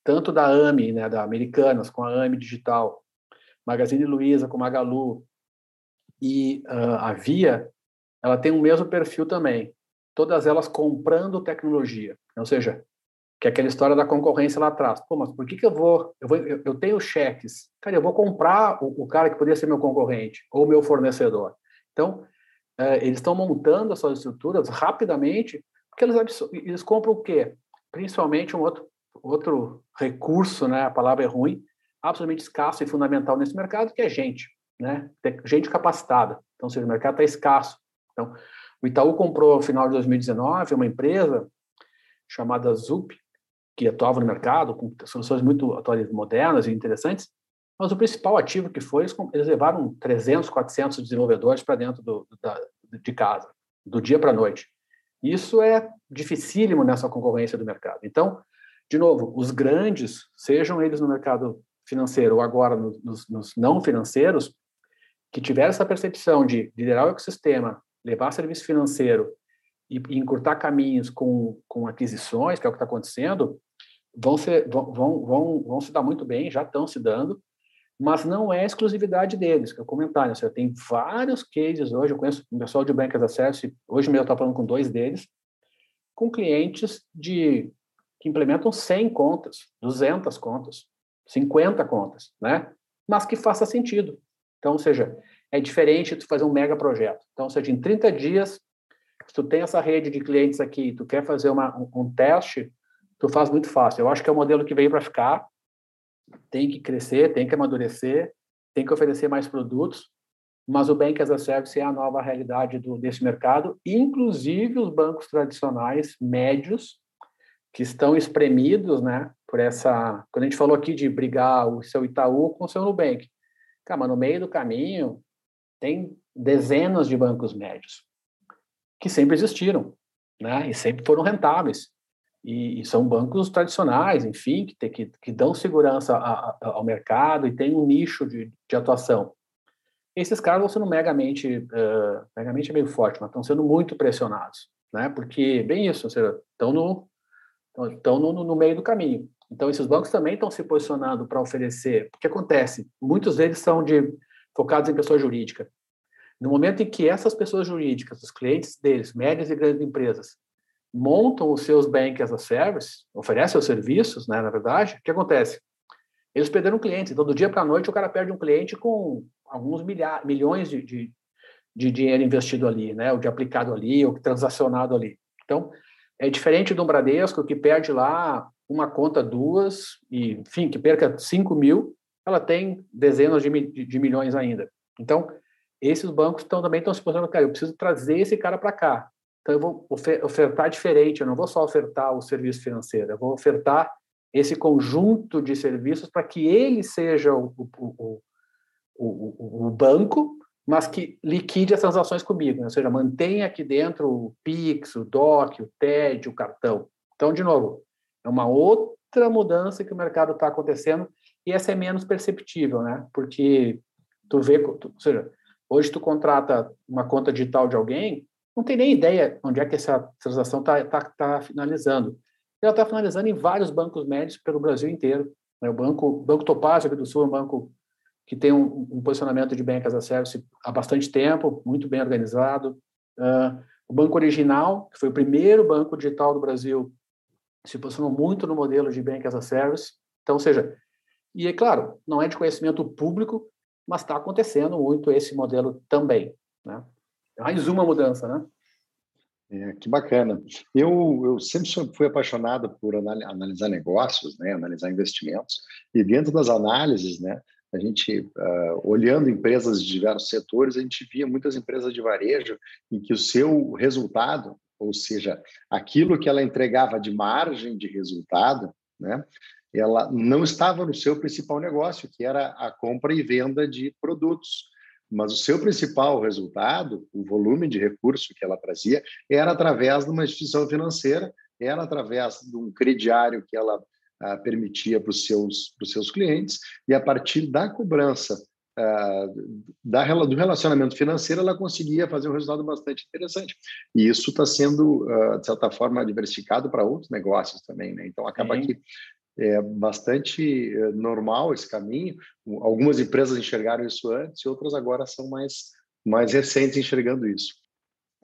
tanto da AMI, né, da Americanas, com a AMI Digital, Magazine Luiza com Magalu e uh, a Via, ela tem o mesmo perfil também. Todas elas comprando tecnologia. Ou seja, que é aquela história da concorrência lá atrás. Pô, mas por que, que eu vou eu, vou, eu, eu tenho cheques. Cara, eu vou comprar o, o, cara que poderia ser meu concorrente ou meu fornecedor. Então, uh, eles estão montando as suas estruturas rapidamente, porque eles, eles compram o quê? Principalmente um outro outro recurso, né, a palavra é ruim, absolutamente escasso e fundamental nesse mercado, que é gente, né, gente capacitada. Então, se o mercado está escasso. Então, o Itaú comprou, no final de 2019, uma empresa chamada Zup, que atuava no mercado com soluções muito atuais, modernas e interessantes, mas o principal ativo que foi, eles levaram 300, 400 desenvolvedores para dentro do, da, de casa, do dia para a noite. Isso é dificílimo nessa concorrência do mercado. Então, de novo, os grandes, sejam eles no mercado financeiro ou agora nos, nos não financeiros, que tiveram essa percepção de liderar o ecossistema, levar serviço financeiro e, e encurtar caminhos com, com aquisições, que é o que está acontecendo, vão, ser, vão, vão, vão, vão se dar muito bem, já estão se dando, mas não é exclusividade deles, que eu comentar, né? tem vários cases hoje, eu conheço o pessoal de Bank as a Service, hoje mesmo eu estou falando com dois deles, com clientes de que implementam 100 contas, 200 contas, 50 contas, né? Mas que faça sentido. Então, ou seja, é diferente tu fazer um mega projeto. Então, ou seja, em 30 dias, se tu tem essa rede de clientes aqui, tu quer fazer uma, um, um teste, tu faz muito fácil. Eu acho que é um modelo que veio para ficar, tem que crescer, tem que amadurecer, tem que oferecer mais produtos, mas o Bank as a Service é a nova realidade do, desse mercado, inclusive os bancos tradicionais médios que estão espremidos, né, por essa... Quando a gente falou aqui de brigar o seu Itaú com o seu Nubank, cara, mas no meio do caminho tem dezenas de bancos médios que sempre existiram, né, e sempre foram rentáveis. E, e são bancos tradicionais, enfim, que, que, que dão segurança a, a, ao mercado e tem um nicho de, de atuação. Esses caras vão sendo megamente, uh, megamente é meio forte, mas estão sendo muito pressionados, né? Porque, bem isso, estão no, estão no, no meio do caminho. Então, esses bancos também estão se posicionando para oferecer. O que acontece? Muitos deles são de, focados em pessoa jurídica. No momento em que essas pessoas jurídicas, os clientes deles, médias e grandes empresas, montam os seus bank as a service, oferecem os serviços, né, na verdade, o que acontece? Eles perderam clientes. Então, do dia para a noite, o cara perde um cliente com alguns milha milhões de, de, de dinheiro investido ali, né, ou de aplicado ali, ou transacionado ali. Então, é diferente do Bradesco, que perde lá uma conta, duas, e, enfim, que perca 5 mil, ela tem dezenas de, de milhões ainda. Então, esses bancos tão, também estão se posicionando, cara, eu preciso trazer esse cara para cá. Então, eu vou ofertar diferente, eu não vou só ofertar o serviço financeiro, eu vou ofertar esse conjunto de serviços para que ele seja o, o, o, o, banco mas que liquide as transações comigo, né? ou seja, mantenha aqui dentro o Pix, o DOC, o TED, o cartão. Então, de novo, é uma outra mudança que o mercado está acontecendo e essa é menos perceptível, né? Porque tu vê, tu, ou seja, hoje tu contrata uma conta digital de alguém, não tem nem ideia onde é que essa transação está tá, tá finalizando. Ela está finalizando em vários bancos médios pelo Brasil inteiro. Né? O banco, Banco Topazio aqui do Sul é um banco que tem um, um posicionamento de Bank as a Service há bastante tempo, muito bem organizado. Uh, o Banco Original, que foi o primeiro banco digital do Brasil, se posicionou muito no modelo de Bank as a Service. Então, ou seja, e é claro, não é de conhecimento público, mas está acontecendo muito esse modelo também. Né? Mais uma mudança, né? É, que bacana. Eu, eu sempre fui apaixonado por analisar negócios, né, analisar investimentos, e dentro das análises, né, a gente, uh, olhando empresas de diversos setores, a gente via muitas empresas de varejo em que o seu resultado, ou seja, aquilo que ela entregava de margem de resultado, né, ela não estava no seu principal negócio, que era a compra e venda de produtos. Mas o seu principal resultado, o volume de recurso que ela trazia, era através de uma instituição financeira, era através de um crediário que ela ah, permitia para os seus, seus clientes, e a partir da cobrança ah, da, do relacionamento financeiro, ela conseguia fazer um resultado bastante interessante. E isso está sendo, ah, de certa forma, diversificado para outros negócios também. Né? Então, acaba Sim. que é bastante eh, normal esse caminho. Algumas empresas enxergaram isso antes e outras agora são mais, mais recentes enxergando isso.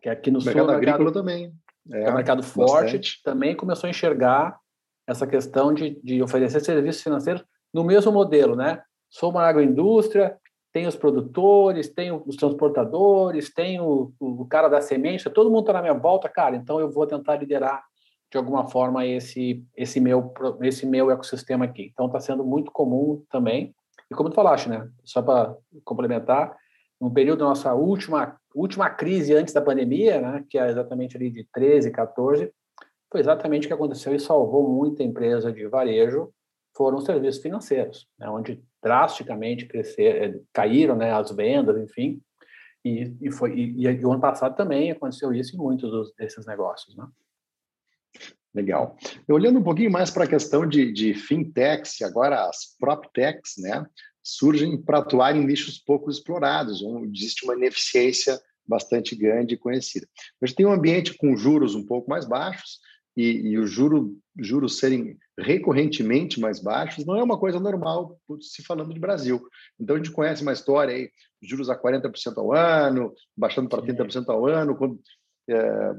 Que aqui no o mercado sul, agrícola mercado, também. É, é um mercado forte, bastante. também começou a enxergar essa questão de, de oferecer serviços financeiros no mesmo modelo, né? Sou uma agroindústria, tem os produtores, tem os transportadores, tem o, o cara da semente, todo mundo está na minha volta, cara, então eu vou tentar liderar de alguma forma esse esse meu esse meu ecossistema aqui. Então está sendo muito comum também. E como tu falaste, né? Só para complementar, no período da nossa última última crise antes da pandemia, né, que é exatamente ali de 13, 14, foi exatamente o que aconteceu e salvou muita empresa de varejo, foram os serviços financeiros, né, onde drasticamente crescer, eh, caíram né, as vendas, enfim, e, e foi e, e, o ano passado também aconteceu isso em muitos dos, desses negócios, né? Legal. Olhando um pouquinho mais para a questão de, de fintechs, agora as proptechs, né, surgem para atuar em nichos pouco explorados, onde existe uma ineficiência bastante grande e conhecida. A gente tem um ambiente com juros um pouco mais baixos, e, e os juro, juros serem recorrentemente mais baixos não é uma coisa normal se falando de Brasil. Então a gente conhece uma história aí, juros a 40% ao ano, baixando para 30% ao ano. Quando, é,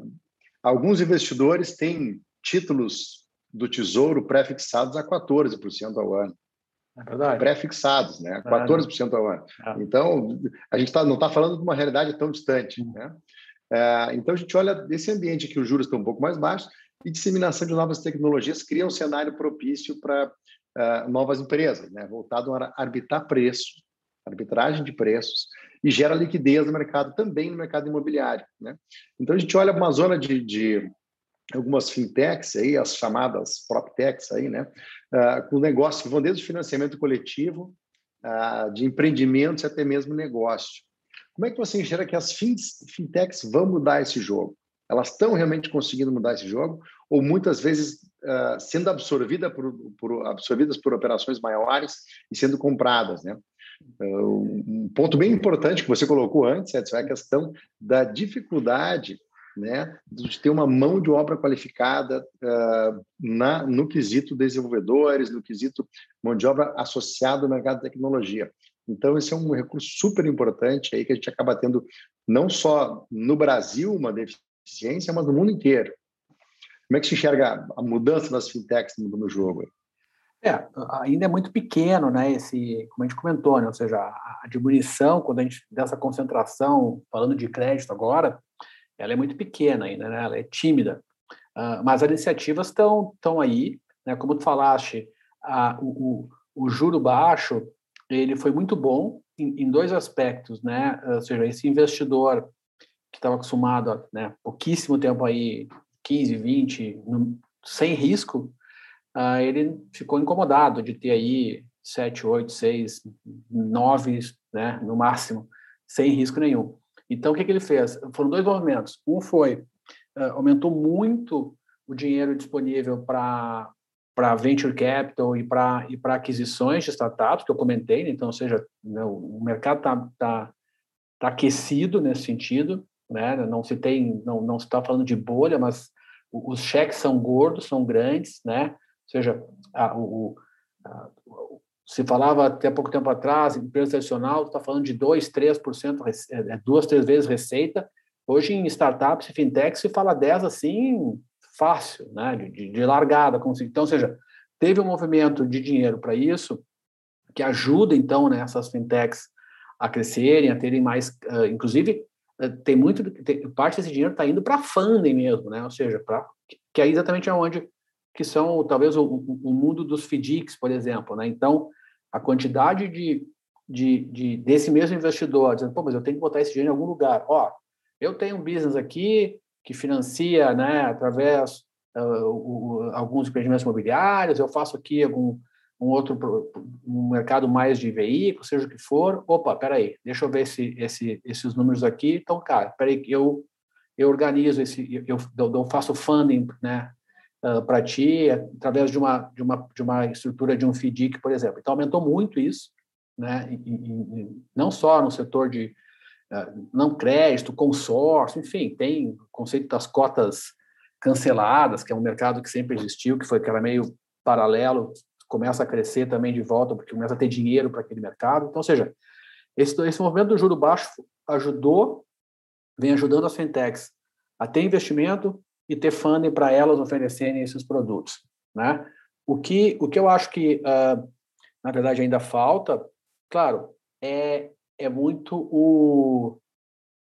alguns investidores têm títulos do Tesouro pré-fixados a 14% ao ano. É. Pré-fixados, né? 14% ao ano. É. Então, a gente tá, não está falando de uma realidade tão distante. Uhum. Né? É, então, a gente olha esse ambiente que os juros estão um pouco mais baixos e disseminação de novas tecnologias cria um cenário propício para uh, novas empresas, né? voltado a arbitrar preço, arbitragem de preços, e gera liquidez no mercado, também no mercado imobiliário. Né? Então, a gente olha uma zona de, de algumas fintechs aí, as chamadas proptechs aí, né, uh, com negócios que vão desde o financiamento coletivo, uh, de empreendimentos até mesmo negócio. Como é que você enxerga que as fintechs vão mudar esse jogo? Elas estão realmente conseguindo mudar esse jogo ou muitas vezes uh, sendo absorvida por, por, absorvidas por operações maiores e sendo compradas, né? Um ponto bem importante que você colocou antes, Edson, é a questão da dificuldade né, de ter uma mão de obra qualificada uh, na, no quesito desenvolvedores, no quesito mão de obra associado ao mercado de tecnologia. Então, esse é um recurso super importante aí que a gente acaba tendo não só no Brasil uma deficiência, mas no mundo inteiro. Como é que se enxerga a mudança das fintechs no, jogo? É, ainda é muito pequeno, né? Esse, como a gente comentou, né? Ou seja, a diminuição, quando a gente dessa concentração, falando de crédito agora, ela é muito pequena ainda, né? ela é tímida. Uh, mas as iniciativas estão estão aí, né? Como tu falaste, a, o, o, o, juro baixo ele foi muito bom em, em, dois aspectos, né? Ou seja, esse investidor que estava acostumado a né, pouquíssimo tempo aí, 15, 20, no, sem risco, uh, ele ficou incomodado de ter aí 7, 8, 6, 9, né, no máximo, sem risco nenhum. Então, o que, que ele fez? Foram dois movimentos. Um foi, uh, aumentou muito o dinheiro disponível para para venture capital e para e para aquisições de startups que eu comentei, né? então, ou seja, né, o mercado está tá, tá aquecido nesse sentido, né? Não se tem, não não se está falando de bolha, mas os cheques são gordos, são grandes, né? Ou seja, a, o, a, se falava até pouco tempo atrás, empresa tradicional, está falando de 2, 3%, é, é, duas, três vezes receita. Hoje, em startups e fintech, se fala 10 assim, fácil, né? de, de largada. Então, ou seja, teve um movimento de dinheiro para isso, que ajuda, então, né, essas fintechs a crescerem, a terem mais, inclusive, tem muito, tem, parte desse dinheiro está indo para funding mesmo, né? Ou seja, para que é exatamente aonde que são talvez o, o, mundo dos FDICs, por exemplo, né? Então, a quantidade de, de, de, desse mesmo investidor dizendo, pô, mas eu tenho que botar esse dinheiro em algum lugar. Ó, eu tenho um business aqui que financia, né, através uh, o, alguns empreendimentos imobiliários, eu faço aqui algum um outro um mercado mais de veículos, seja o que for. Opa, peraí, deixa eu ver esse, esse, esses números aqui. Então, cara, peraí, eu eu organizo esse, eu, eu, faço funding, né, uh, para ti através de uma de uma de uma estrutura de um FDIC, por exemplo. Então aumentou muito isso, né, e, e, não só no setor de uh, não crédito, consórcio, enfim, tem o conceito das cotas canceladas, que é um mercado que sempre existiu, que foi que era meio paralelo, começa a crescer também de volta, porque começa a ter dinheiro para aquele mercado. Então, ou seja, esse, esse movimento do juro baixo ajudou, vem ajudando as fintechs a ter investimento e ter funding para elas oferecerem esses produtos, né? O que, o que eu acho que, uh, na verdade, ainda falta, claro, é, é muito o,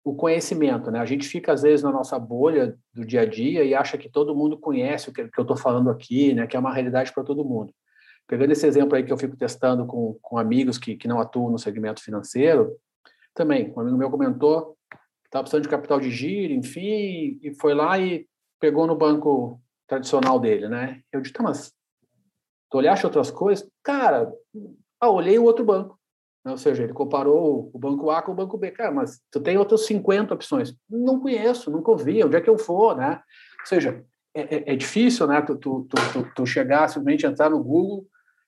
o conhecimento, né? A gente fica às vezes na nossa bolha do dia a dia e acha que todo mundo conhece o que, eu estou falando aqui, né? Que é uma realidade para todo mundo. Pegando esse exemplo aí que eu fico testando com, com amigos que, que não atuam no segmento financeiro, também um amigo meu comentou que estava precisando de capital de giro, enfim, e foi lá e pegou no banco tradicional dele, né? Eu disse, tá, mas tu olhaste outras coisas? Cara, ah, olhei o outro banco. Né? Ou seja, ele comparou o banco A com o banco B. Cara, mas tu tem outras 50 opções. Não conheço, nunca ouvi, onde é que eu for, né? Ou seja, é, é, é difícil, né? Tu, tu, tu, tu, chegar, simplesmente entrar no Google,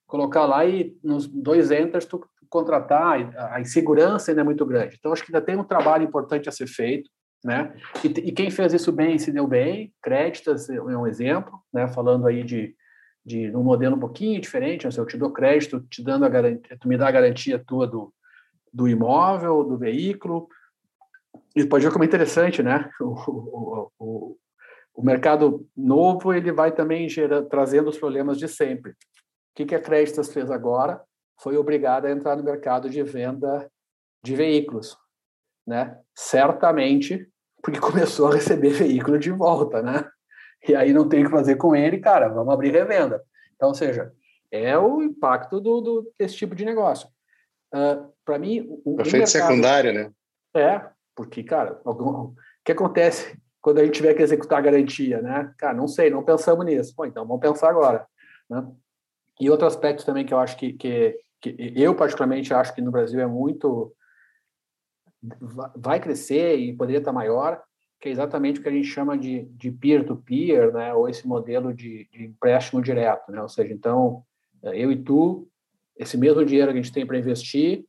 colocar lá e nos dois enters tu contratar, a insegurança ainda é muito grande. Então, acho que ainda tem um trabalho importante a ser feito, né? E, e quem fez isso bem se deu bem, Créditas é um exemplo, né? Falando aí de de um modelo um pouquinho diferente, assim, eu te dou crédito, te dando a garantia, tu me dá a garantia tua do, do imóvel, do veículo. E pode ver como é interessante, né? (laughs) O, o, o, o mercado novo ele vai também gera, trazendo os problemas de sempre. O que, que a Créditas fez agora? Foi obrigada a entrar no mercado de venda de veículos, né? Certamente porque (laughs) começou a receber veículo de volta, né? e aí não tem o que fazer com ele, cara, vamos abrir revenda. Então, ou seja, é o impacto do, do desse tipo de negócio. Uh, Para mim, o, Efeito mercado, secundário, né? É, porque, cara, algum, o que acontece quando a gente tiver que executar a garantia, né? Cara, não sei, não pensamos nisso. Bom, então vamos pensar agora. Né? E outro aspecto também que eu acho que, que, que eu particularmente acho que no Brasil é muito vai crescer e poderia estar maior que é exatamente o que a gente chama de peer-to-peer, -peer, né, ou esse modelo de, de, empréstimo direto, né, ou seja, então, eu e tu, esse mesmo dinheiro que a gente tem para investir,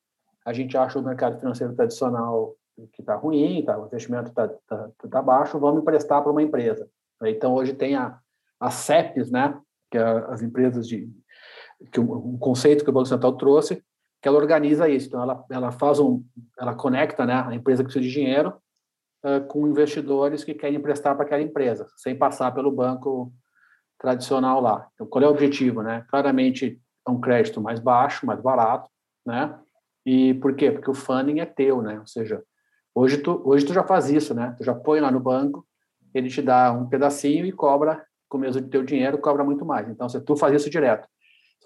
a gente acha o mercado financeiro tradicional que está ruim, tá, o investimento está tá, tá baixo, vamos emprestar para uma empresa. Então, hoje tem a, a CEPs, né, que é as empresas de... que um, conceito que o Banco Central trouxe, que ela organiza isso. Então, ela, ela faz um... ela conecta né, a empresa que precisa de dinheiro com investidores que querem emprestar para aquela empresa, sem passar pelo banco tradicional lá. Então, qual é o objetivo, né? Claramente é um crédito mais baixo, mais barato, né? E por quê? Porque o funding é teu, né? Ou seja, hoje tu, hoje tu já faz isso, né? Tu já põe lá no banco, ele te dá um pedacinho e cobra, com o mesmo teu dinheiro, cobra muito mais. Então, se tu faz isso direto.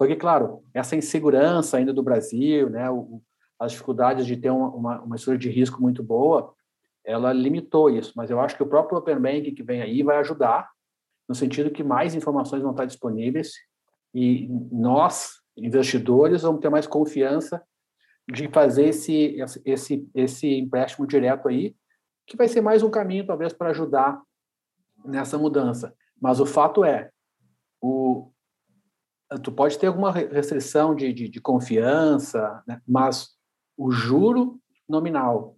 Só que, claro, essa insegurança ainda do Brasil, né? O, as dificuldades de ter uma, uma, estrutura de risco muito boa, ela limitou isso, mas eu acho que o próprio Open Bank que vem aí vai ajudar, no sentido que mais informações vão estar disponíveis e nós, investidores, vamos ter mais confiança de fazer esse, esse, esse empréstimo direto aí, que vai ser mais um caminho, talvez, para ajudar nessa mudança. Mas o fato é, o, tu pode ter alguma restrição de, de, de confiança, né? mas o juro nominal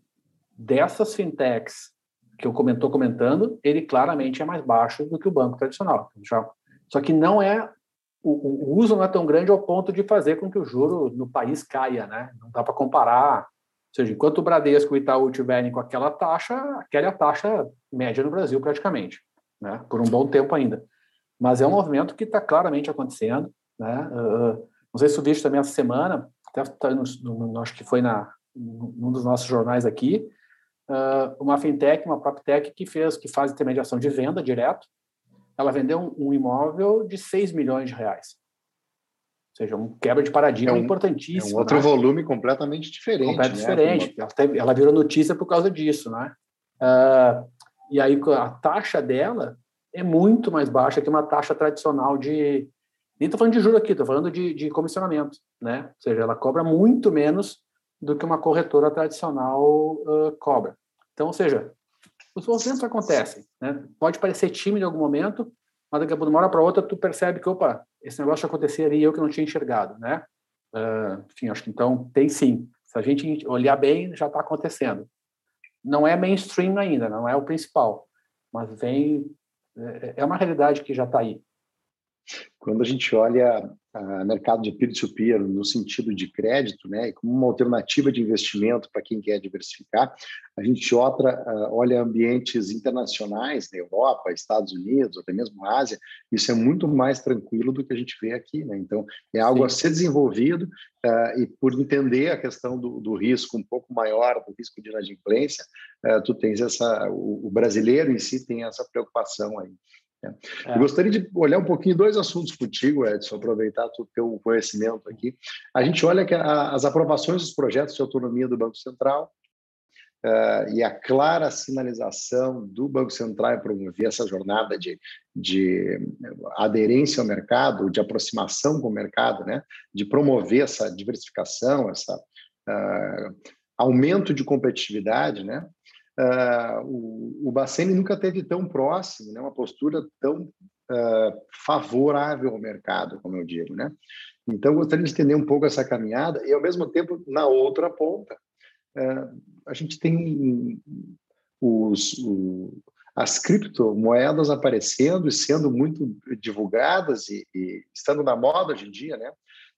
dessas fintechs que eu comentou comentando, ele claramente é mais baixo do que o banco tradicional. Já, só que não é o, o, uso não é tão grande ao ponto de fazer com que o juro no país caia, né? Não dá para comparar. Ou seja, enquanto o Bradesco e o Itaú tiverem com aquela taxa, aquela é a taxa média no Brasil praticamente, né? Por um bom tempo ainda. Mas é um movimento que está claramente acontecendo, né? Uh, não sei se o vídeo também essa semana, até tá no, no, acho que foi na num dos nossos jornais aqui, uh, uma fintech, uma PropTech que fez, que faz intermediação de venda direto. Ela vendeu um, um imóvel de 6 milhões de reais. Ou seja, um quebra de paradigma é um, importantíssimo. É um outro né? volume completamente diferente. Completamente né? diferente. Ela, teve, ela, virou notícia por causa disso, né? Uh, e aí a taxa dela é muito mais baixa que uma taxa tradicional de. Nem estou falando de juro aqui, estou falando de, de comissionamento, né? Ou seja, ela cobra muito menos do que uma corretora tradicional uh, cobra. Então, ou seja, os movimentos acontecem, né? Pode parecer tímido em algum momento, mas daqui a pouco, de uma hora para outra, tu percebe que, opa, esse negócio aconteceria e eu que não tinha enxergado, né? Uh, enfim, acho que então tem sim. Se a gente olhar bem, já está acontecendo. Não é mainstream ainda, não é o principal, mas vem é, é uma realidade que já está aí. Quando a gente olha o mercado de peer-to-peer -peer, no sentido de crédito, né, como uma alternativa de investimento para quem quer diversificar, a gente outra, olha ambientes internacionais, na Europa, Estados Unidos, até mesmo Ásia, isso é muito mais tranquilo do que a gente vê aqui. Né? Então, é algo Sim. a ser desenvolvido uh, e por entender a questão do, do, risco um pouco maior, do risco de inadimplência, uh, tu tens essa, o, o brasileiro em si tem essa preocupação aí. É. Eu gostaria de olhar um pouquinho dois assuntos contigo, Edson, aproveitar o teu conhecimento aqui. A gente olha que a, as aprovações dos projetos de autonomia do Banco Central uh, e a clara sinalização do Banco Central em promover essa jornada de, de aderência ao mercado, de aproximação com o mercado, né? de promover essa diversificação, essa uh, aumento de competitividade, né? Uh, o, o Baceni nunca teve tão próximo, né, uma postura tão uh, favorável ao mercado, como eu digo. Né? Então, gostaria de entender um pouco essa caminhada e, ao mesmo tempo, na outra ponta, uh, a gente tem os, o, as criptomoedas aparecendo e sendo muito divulgadas e, e estando na moda hoje em dia. Né?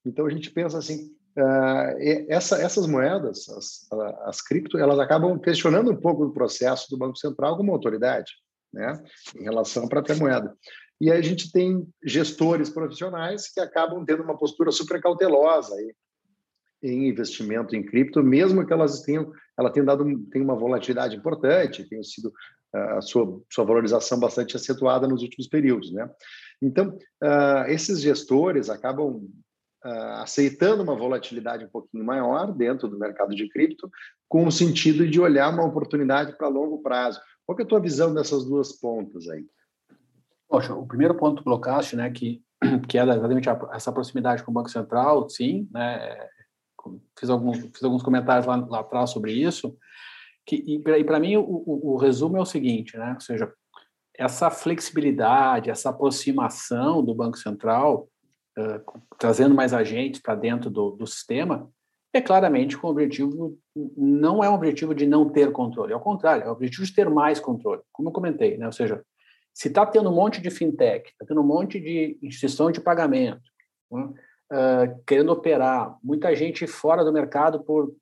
Então, a gente pensa assim, Uh, essa, essas moedas, as, as cripto, elas acabam questionando um pouco o processo do Banco Central como autoridade, né, em relação à própria moeda. E aí a gente tem gestores profissionais que acabam tendo uma postura super cautelosa aí, em investimento em cripto, mesmo que elas tenham, ela tenha dado tem uma volatilidade importante, tenha sido a sua, sua valorização bastante acentuada nos últimos períodos, né? Então, uh, esses gestores acabam uh, aceitando uma volatilidade um pouquinho maior dentro do mercado de cripto, com o sentido de olhar uma oportunidade para longo prazo. Qual é a tua visão dessas duas pontas aí? Poxa, o primeiro ponto que colocaste, né, que, (clears throat) que é exatamente essa proximidade com o Banco Central, sim, né, fiz alguns, fiz alguns comentários lá, lá atrás sobre isso, que, e para mim o, o, o, resumo é o seguinte, né, ou seja, essa flexibilidade, essa aproximação do Banco Central, trazendo mais agentes para dentro do, do sistema, é claramente com o objetivo, não é um objetivo de não ter controle, ao contrário, é o objetivo de ter mais controle, como eu comentei, né? ou seja, se está tendo um monte de fintech, está tendo um monte de instituição de pagamento, né? uh, querendo operar, muita gente fora do mercado por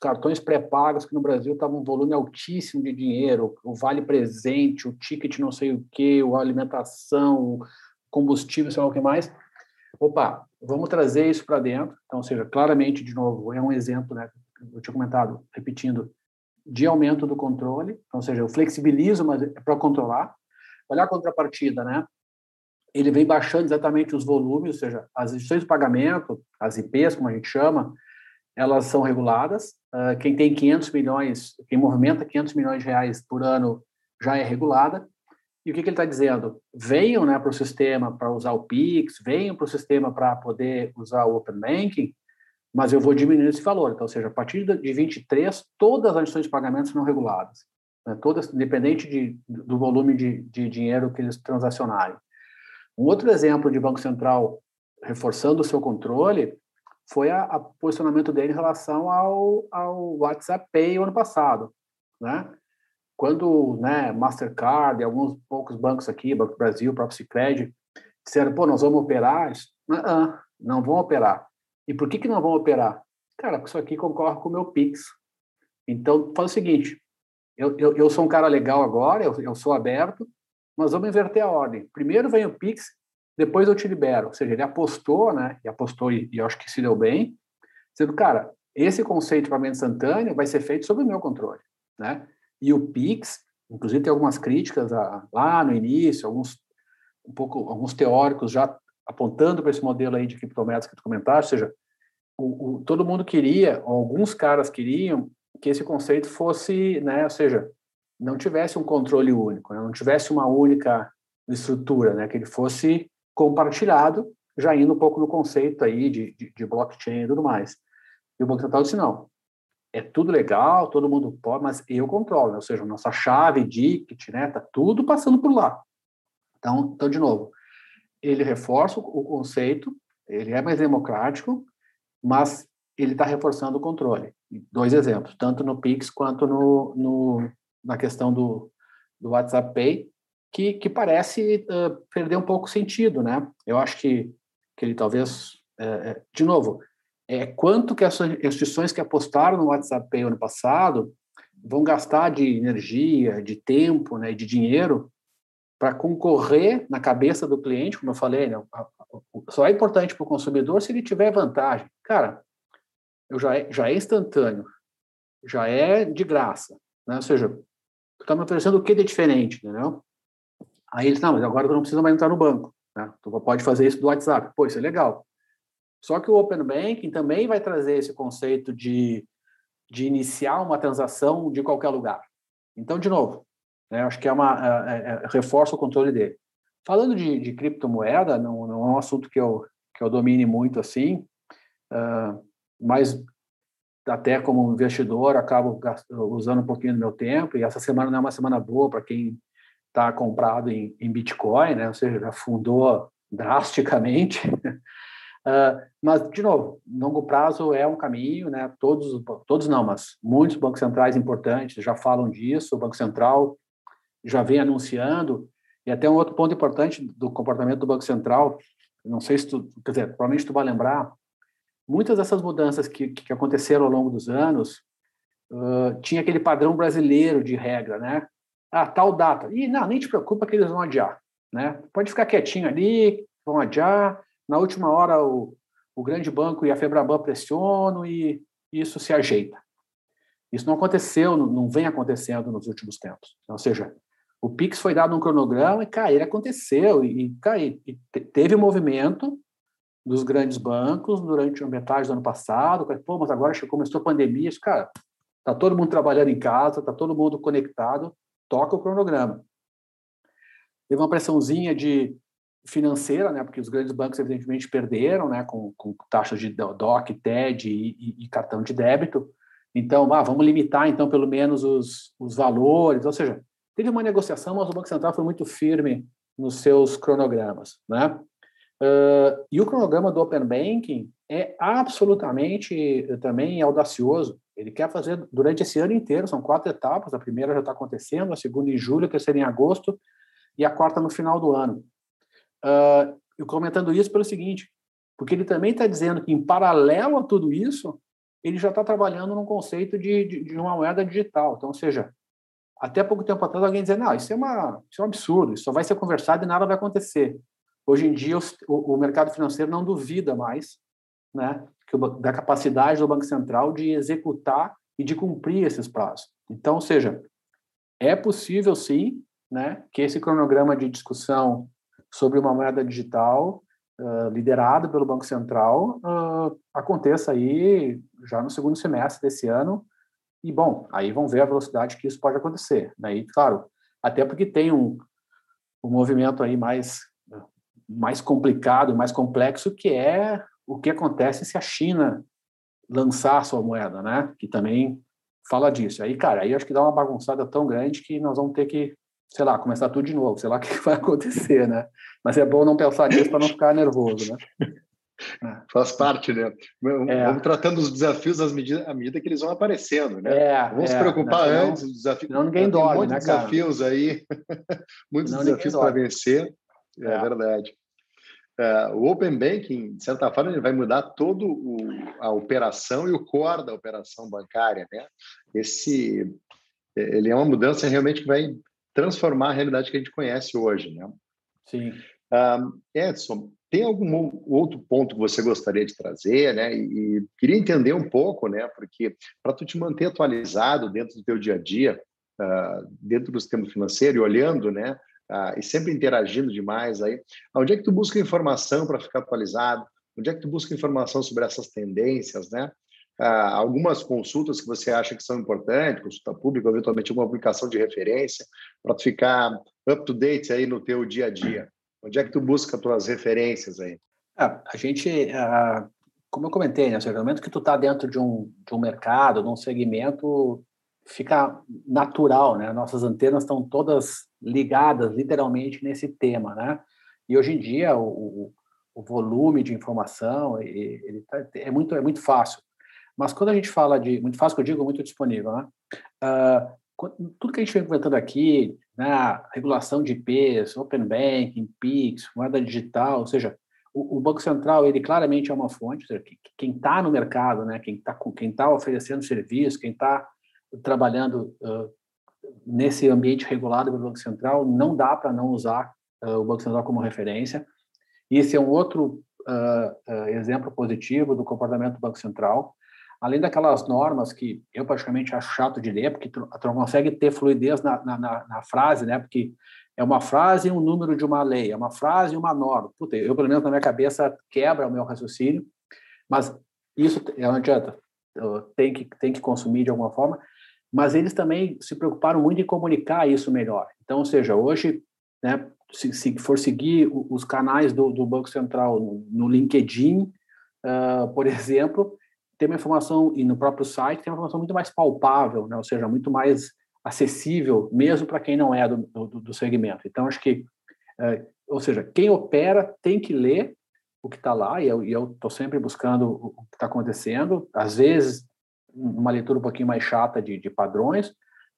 cartões pré-pagos, que no Brasil estava um volume altíssimo de dinheiro, o vale presente, o ticket não sei o que, a alimentação, combustível, sei lá o que mais, opa, vamos trazer isso para dentro. Então, ou seja, claramente, de novo, é um exemplo, né? Eu tinha comentado, repetindo, de aumento do controle. Então, ou seja, eu flexibilizo, mas é para controlar. Olhar a contrapartida, né? Ele vem baixando exatamente os volumes, ou seja, as instituições de pagamento, as IPs, como a gente chama, elas são reguladas. Uh, quem tem 500 milhões, quem movimenta 500 milhões de reais por ano já é regulada. E o que, que ele está dizendo? Venham né, para o sistema para usar o Pix, venham para o sistema para poder usar o Open Banking, mas eu vou diminuir esse valor. Então, ou seja, a partir de 23, todas as instituições de pagamento serão reguladas, né, todas, independente de, do volume de, de dinheiro que eles transacionarem. Um outro exemplo de Banco Central reforçando o seu controle foi o posicionamento dele em relação ao, ao WhatsApp Pay ano passado, né? Quando, né, Mastercard e alguns poucos bancos aqui, Banco do Brasil, próprio Cicred, disseram, pô, nós vamos operar, não, não vão operar. E por que, que não vão operar? Cara, porque isso aqui concorre com o meu Pix. Então, faz o seguinte, eu, eu, eu sou um cara legal agora, eu, eu sou aberto, mas vamos inverter a ordem. Primeiro vem o Pix, depois eu te libero. Ou seja, ele apostou, né? E apostou e, e acho que se deu bem, dizendo, cara, esse conceito de pagamento instantâneo vai ser feito sob o meu controle, né? E o Pix, inclusive tem algumas críticas a, lá no início, alguns um pouco alguns teóricos já apontando para esse modelo aí de criptomoedas que tu comentaste, ou seja, o, o, todo mundo queria, alguns caras queriam que esse conceito fosse, né, ou seja, não tivesse um controle único, né, não tivesse uma única estrutura, né, que ele fosse compartilhado, já indo um pouco no conceito aí de, de, de blockchain e tudo mais. E o Banco Central disse, não, é tudo legal, todo mundo pode, mas eu controlo, né? ou seja, nossa chave, DICT, né, tá tudo passando por lá. Então, então de novo, ele reforça o conceito, ele é mais democrático, mas ele está reforçando o controle. Dois exemplos, tanto no Pix quanto no, no na questão do, do WhatsApp Pay, que, que parece uh, perder um pouco o sentido, né? Eu acho que, que ele talvez, é, de novo, é quanto que essas instituições que apostaram no WhatsApp Pay ano passado vão gastar de energia, de tempo, né, de dinheiro para concorrer na cabeça do cliente, como eu falei, né, só é importante para o consumidor se ele tiver vantagem. Cara, eu já é, já é instantâneo, já é de graça, né? Ou seja, tu está me oferecendo o que de diferente, entendeu? Aí eles, não, mas agora tu não precisa mais entrar no banco, né? Tu pode fazer isso do WhatsApp. Pô, isso é legal. Só que o Open Banking também vai trazer esse conceito de, de iniciar uma transação de qualquer lugar. Então, de novo, né, acho que é uma é, é, é, reforça o controle dele. Falando de, de criptomoeda, não, não, é um assunto que eu, que eu domine muito assim, uh, mas até como investidor acabo usando um pouquinho do meu tempo, e essa semana não é uma semana boa para quem está comprado em, em Bitcoin, né? ou seja, já fundou drasticamente. (laughs) Uh, mas, de novo, longo prazo é um caminho, né? Todos, todos não, mas muitos bancos centrais importantes já falam disso. O Banco Central já vem anunciando. E até um outro ponto importante do comportamento do Banco Central, não sei se tu, quer dizer, provavelmente tu vai lembrar, muitas dessas mudanças que, que aconteceram ao longo dos anos, uh, tinha aquele padrão brasileiro de regra, né? Ah, tal data. E não, nem te preocupa que eles vão adiar, né? Pode ficar quietinho ali, vão adiar na última hora o, o grande banco e a Febraban pressionam e isso se ajeita. Isso não aconteceu, não, vem acontecendo nos últimos tempos. Ou seja, o Pix foi dado um cronograma e, ele aconteceu e, cara, e teve movimento dos grandes bancos durante a metade do ano passado. Pô, mas agora começou a pandemia, cara, tá todo mundo trabalhando em casa, tá todo mundo conectado, toca o cronograma. Teve uma pressãozinha de financeira, né, porque os grandes bancos evidentemente perderam, né, com, com taxas de DOC, TED e, e, e, cartão de débito. Então, ah, vamos limitar então pelo menos os, os valores, ou seja, teve uma negociação, mas o Banco Central foi muito firme nos seus cronogramas, né? Uh, e o cronograma do Open Banking é absolutamente também audacioso. Ele quer fazer durante esse ano inteiro, são quatro etapas. A primeira já está acontecendo, a segunda em julho, a terceira em agosto e a quarta no final do ano. Uh, eu comentando isso pelo seguinte, porque ele também está dizendo que, em paralelo a tudo isso, ele já está trabalhando num conceito de, de, de, uma moeda digital. Então, ou seja, até pouco tempo atrás alguém dizia, não, isso é, uma, isso é um absurdo, isso só vai ser conversado e nada vai acontecer. Hoje em dia, o, o mercado financeiro não duvida mais né, que da capacidade do Banco Central de executar e de cumprir esses prazos. Então, ou seja, é possível, sim, né, que esse cronograma de discussão sobre uma moeda digital uh, liderada pelo Banco Central uh, aconteça aí já no segundo semestre desse ano. E, bom, aí vão ver a velocidade que isso pode acontecer. Né? E, claro, até porque tem um, um movimento aí mais, mais complicado, mais complexo, que é o que acontece se a China lançar sua moeda, né? Que também fala disso. Aí, cara, aí acho que dá uma bagunçada tão grande que nós vamos ter que sei lá, começar tudo de novo, sei lá o (laughs) que vai acontecer, né? Mas é bom não pensar nisso para não ficar nervoso, né? (laughs) Faz parte, né? Vamos é. tratando os desafios à medida, à medida que eles vão aparecendo, né? É, vamos é, se preocupar né? antes dos desafios. Não ninguém dorme, muitos né, desafios cara? aí, (laughs) muitos desafios para vencer. É, é. verdade. É, o Open Banking, de certa forma, ele vai mudar toda a operação e o core da operação bancária, né? Esse, ele é uma mudança realmente que vai transformar a realidade que a gente conhece hoje, né? Sim. Um, Edson, tem algum outro ponto que você gostaria de trazer, né? E, e queria entender um pouco, né? Porque para tu te manter atualizado dentro do teu dia a dia, uh, dentro do sistema financeiro e olhando, né? Uh, e sempre interagindo demais aí. Onde é que tu busca informação para ficar atualizado? Onde é que tu busca informação sobre essas tendências, né? Uh, algumas consultas que você acha que são importantes, consulta pública, eventualmente alguma publicação de referência, para tu ficar up to date aí no teu dia a dia. Onde é que tu busca tuas referências aí? É, a gente, uh, como eu comentei, né, no momento que tu está dentro de um, de um mercado, de um segmento, fica natural, né? Nossas antenas estão todas ligadas, literalmente, nesse tema, né? E hoje em dia o, o volume de informação ele tá, é muito é muito fácil. Mas quando a gente fala de muito fácil, que eu digo muito disponível, né? Uh, tudo que a gente vem comentando aqui, né, regulação de IPs, Open Banking, PIX, moeda digital, ou seja, o, o, Banco Central ele claramente é uma fonte, seja, quem está no mercado, né, quem está quem tá oferecendo serviço, quem está trabalhando uh, nesse ambiente regulado pelo Banco Central, não dá para não usar uh, o Banco Central como referência. E esse é um outro exemplo positivo do comportamento do Banco Central. Além daquelas normas que eu praticamente acho chato de ler, porque tu, tu não consegue ter fluidez na, na, na, frase, né? Porque é uma frase e um número de uma lei, é uma frase e uma norma. Puta, eu, pelo menos, na minha cabeça, quebra o meu raciocínio, mas isso não adianta. Tem que, tem que consumir de alguma forma mas eles também se preocuparam muito em comunicar isso melhor. Então, ou seja, hoje, né, se, se for seguir os canais do, do Banco Central no, no LinkedIn, uh, por (laughs) exemplo, tem uma informação, e no próprio site, tem uma informação muito mais palpável, né, ou seja, muito mais acessível, mesmo para quem não é do, do, do, segmento. Então, acho que, uh, ou seja, quem opera tem que ler o que está lá, e eu estou sempre buscando o que está acontecendo. Às vezes, uma leitura um pouquinho mais chata de, de padrões,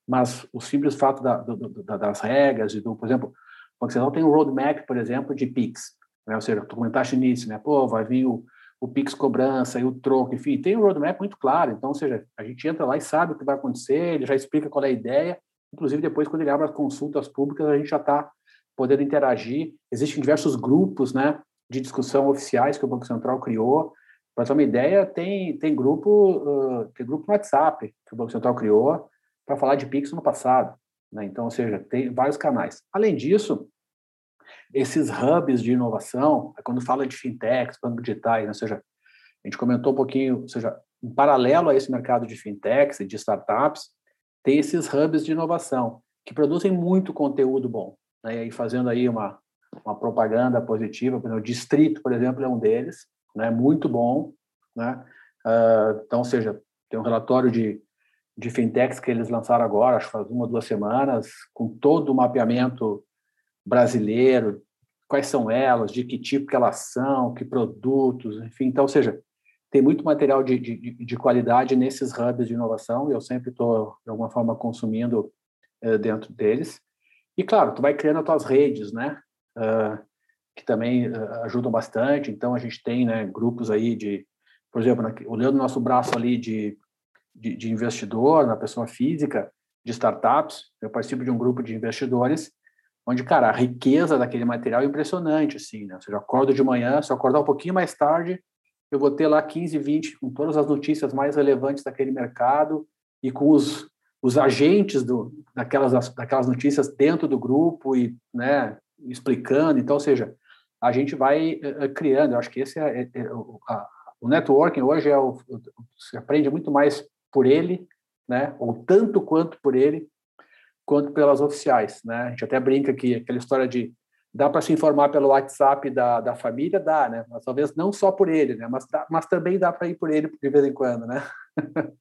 mas o simples fato da, do, da, das regras e do, por exemplo, o Banco Central tem um roadmap, por exemplo, de PIX, né? ou seja, tu comentaste nisso, né? Pô, vai vir o, o PIX cobrança e o troco, enfim, tem um roadmap muito claro, então, ou seja, a gente entra lá e sabe o que vai acontecer, ele já explica qual é a ideia, inclusive depois quando ele abre as consultas públicas, a gente já está podendo interagir, existem diversos grupos, né, de discussão oficiais que o Banco Central criou, para ter uma ideia, tem, tem, grupo, uh, tem grupo no WhatsApp que o Banco Central criou para falar de Pix no passado. Né? Então, ou seja, tem vários canais. Além disso, esses hubs de inovação, quando fala de fintechs, bancos digitais, né? ou seja, a gente comentou um pouquinho, ou seja, em paralelo a esse mercado de fintechs e de startups, tem esses hubs de inovação que produzem muito conteúdo bom. Né? E aí, fazendo aí uma, uma propaganda positiva, o Distrito, por exemplo, é um deles, né, muito bom, né? Uh, então, ou seja, tem um relatório de, de fintechs que eles lançaram agora, acho que faz uma ou duas semanas, com todo o mapeamento brasileiro, quais são elas, de que tipo que elas são, que produtos, enfim, então, ou seja, tem muito material de, de, de qualidade nesses hubs de inovação, e eu sempre estou, de alguma forma, consumindo uh, dentro deles. E, claro, tu vai criando as tuas redes, né? Uh, que também uh, ajudam bastante. Então, a gente tem né, grupos aí de, por exemplo, olhando o nosso braço ali de, de, de, investidor, na pessoa física, de startups, eu participo de um grupo de investidores, onde, cara, a riqueza daquele material é impressionante, assim, né? Ou seja, eu acordo de manhã, se eu acordar um pouquinho mais tarde, eu vou ter lá 15, 20, com todas as notícias mais relevantes daquele mercado e com os, os agentes do, daquelas, daquelas notícias dentro do grupo e, né, explicando. Então, ou seja, a gente vai uh, criando. Eu acho que esse é, é, é o, a, o networking hoje é o, se aprende muito mais por ele, né? Ou tanto quanto por ele, quanto pelas oficiais, né? A gente até brinca que aquela história de dá para se informar pelo WhatsApp da, da família, dá, né? Mas talvez não só por ele, né? Mas, dá, mas também dá para ir por ele de vez em quando, né? (laughs)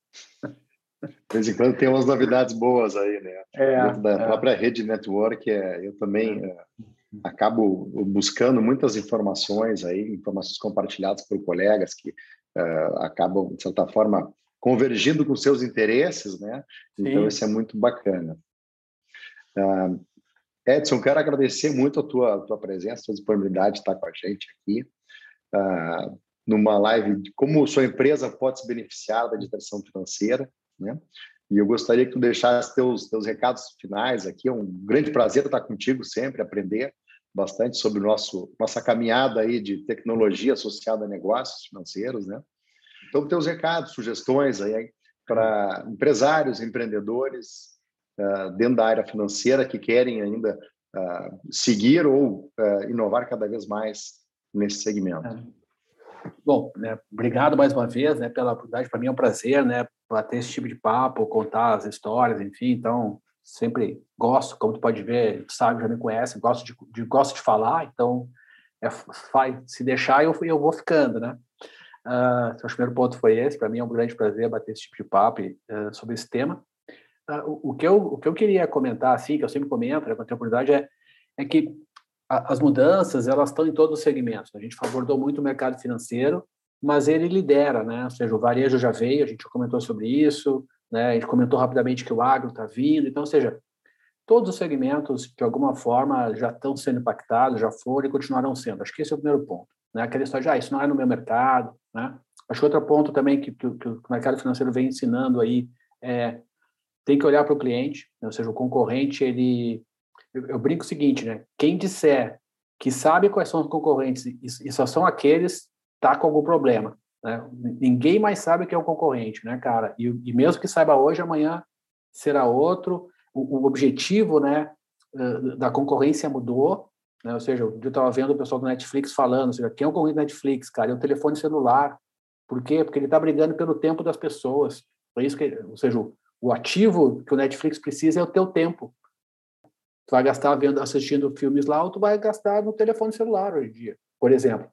De vez em quando tem umas novidades boas aí, né? É, da é. própria rede network, é, eu também é acabo buscando muitas informações aí, informações compartilhadas por colegas que uh, acabam, de certa forma, convergindo com seus interesses, né? Sim. Então, isso é muito bacana. Uh, Edson, quero agradecer muito a tua, a tua presença, a tua disponibilidade de estar com a gente aqui, uh, numa live de como sua empresa pode se beneficiar da digitalização financeira, né? E eu gostaria que tu deixasse teus, teus recados finais aqui. É um grande prazer estar contigo sempre, aprender bastante sobre o nosso nossa caminhada aí de tecnologia associada a negócios financeiros, né? Então, teus recados, sugestões aí para empresários, empreendedores, uh, dentro da área financeira que querem ainda uh, seguir ou uh, inovar cada vez mais nesse segmento. É. Bom, né, obrigado mais uma vez né, pela oportunidade. Para mim é um prazer né, bater esse tipo de papo, contar as histórias, enfim. Então, sempre gosto, como tu pode ver, tu sabe, já me conhece, gosto de, de gosto de falar, então é, faz, se deixar eu, eu vou ficando, né? Uh, o primeiro ponto foi esse, para mim é um grande prazer bater esse tipo de papo uh, sobre esse tema. O, o, que eu, o que eu queria comentar, assim, que eu sempre comento, né, quando tenho oportunidade, é, é que a, as mudanças, elas estão em todos os segmentos. A gente abordou muito o mercado financeiro, mas ele lidera, né? Ou seja, o varejo já veio, a gente comentou sobre isso, né? A gente comentou rapidamente que o agro está vindo, então, ou seja, todos os segmentos, de alguma forma, já estão sendo impactados, já foram e continuarão sendo. Acho que esse é o primeiro ponto. Né? Aquela história de, ah, isso não é no meu mercado. Né? Acho que outro ponto também que, que, que o mercado financeiro vem ensinando aí é tem que olhar para o cliente, né? ou seja, o concorrente, ele... Eu, eu, brinco o seguinte, né? Quem disser que sabe quais são os concorrentes e, e só são aqueles, tá com algum problema. Né? Ninguém mais sabe que é o concorrente, né, cara? E, e mesmo que saiba hoje, amanhã será outro. O, o objetivo, né, da concorrência mudou, né? Ou seja, eu estava vendo o pessoal do Netflix falando, ou seja, quem é o concorrente do Netflix, cara? É o telefone celular. Por quê? Porque ele está brigando pelo tempo das pessoas. Por isso que, ou seja, o ativo que o Netflix precisa é o teu tempo. Tu vai gastar vendo, assistindo filmes lá, ou tu vai gastar no telefone celular hoje em dia, por exemplo.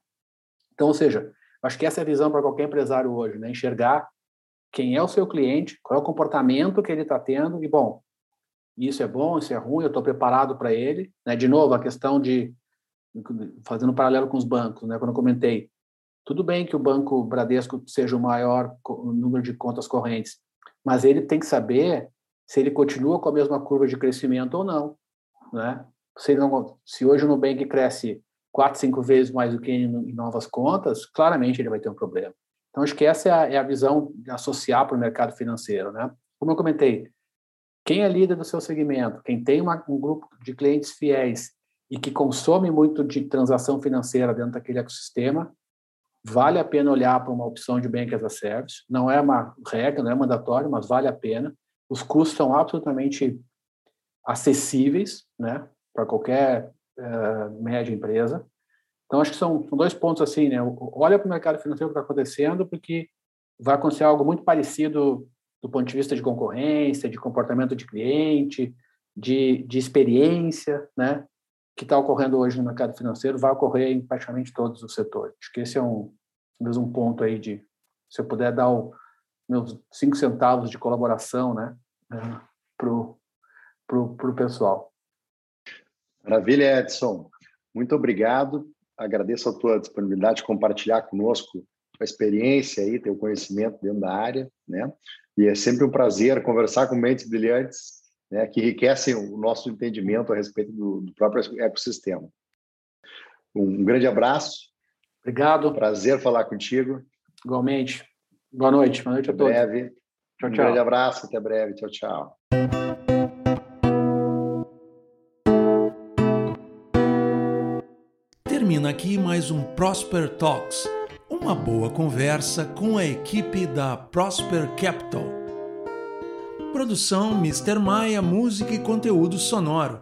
Então, ou seja, Acho que essa é a visão para qualquer empresário hoje, né? Enxergar quem é o seu cliente, qual é o comportamento que ele está tendo e, bom, isso é bom, isso é ruim, eu estou preparado para ele. Né? De novo, a questão de, fazendo um paralelo com os bancos, né? quando eu comentei, tudo bem que o Banco Bradesco seja o maior número de contas correntes, mas ele tem que saber se ele continua com a mesma curva de crescimento ou não. Né? Se, não, se hoje o Nubank cresce quatro, cinco vezes mais do que em, novas contas, claramente ele vai ter um problema. Então, acho que essa é a, é a visão de associar para o mercado financeiro. Né? Como eu comentei, quem é líder do seu segmento, quem tem uma, um grupo de clientes fiéis e que consome muito de transação financeira dentro daquele ecossistema, vale a pena olhar para uma opção de Bank as a Service. Não é uma regra, não é mandatório, mas vale a pena. Os custos são absolutamente acessíveis né, para qualquer uh, média empresa. Então, acho que são, são dois pontos assim, né? Olha para o mercado financeiro que está acontecendo, porque vai acontecer algo muito parecido do ponto de vista de concorrência, de comportamento de cliente, de, de experiência, né? Que está ocorrendo hoje no mercado financeiro, vai ocorrer em praticamente todos os setores. Acho que esse é um, mesmo ponto aí de, se eu puder dar meus cinco centavos de colaboração, né? Para o pessoal. Maravilha, Edson. Muito obrigado. Agradeço a tua disponibilidade de compartilhar conosco a experiência aí, teu conhecimento dentro da área, né? E é sempre um prazer conversar com mentes brilhantes, né, que enriquecem o nosso entendimento a respeito do, do próprio ecossistema. Um grande abraço. Obrigado. Prazer falar contigo. Igualmente. Boa noite. Boa noite a todos. Breve. Tchau, um tchau. Um grande abraço. Até breve. Tchau, tchau. termina aqui mais um Prosper Talks, uma boa conversa com a equipe da Prosper Capital. Produção Mr. Maia, música e conteúdo sonoro.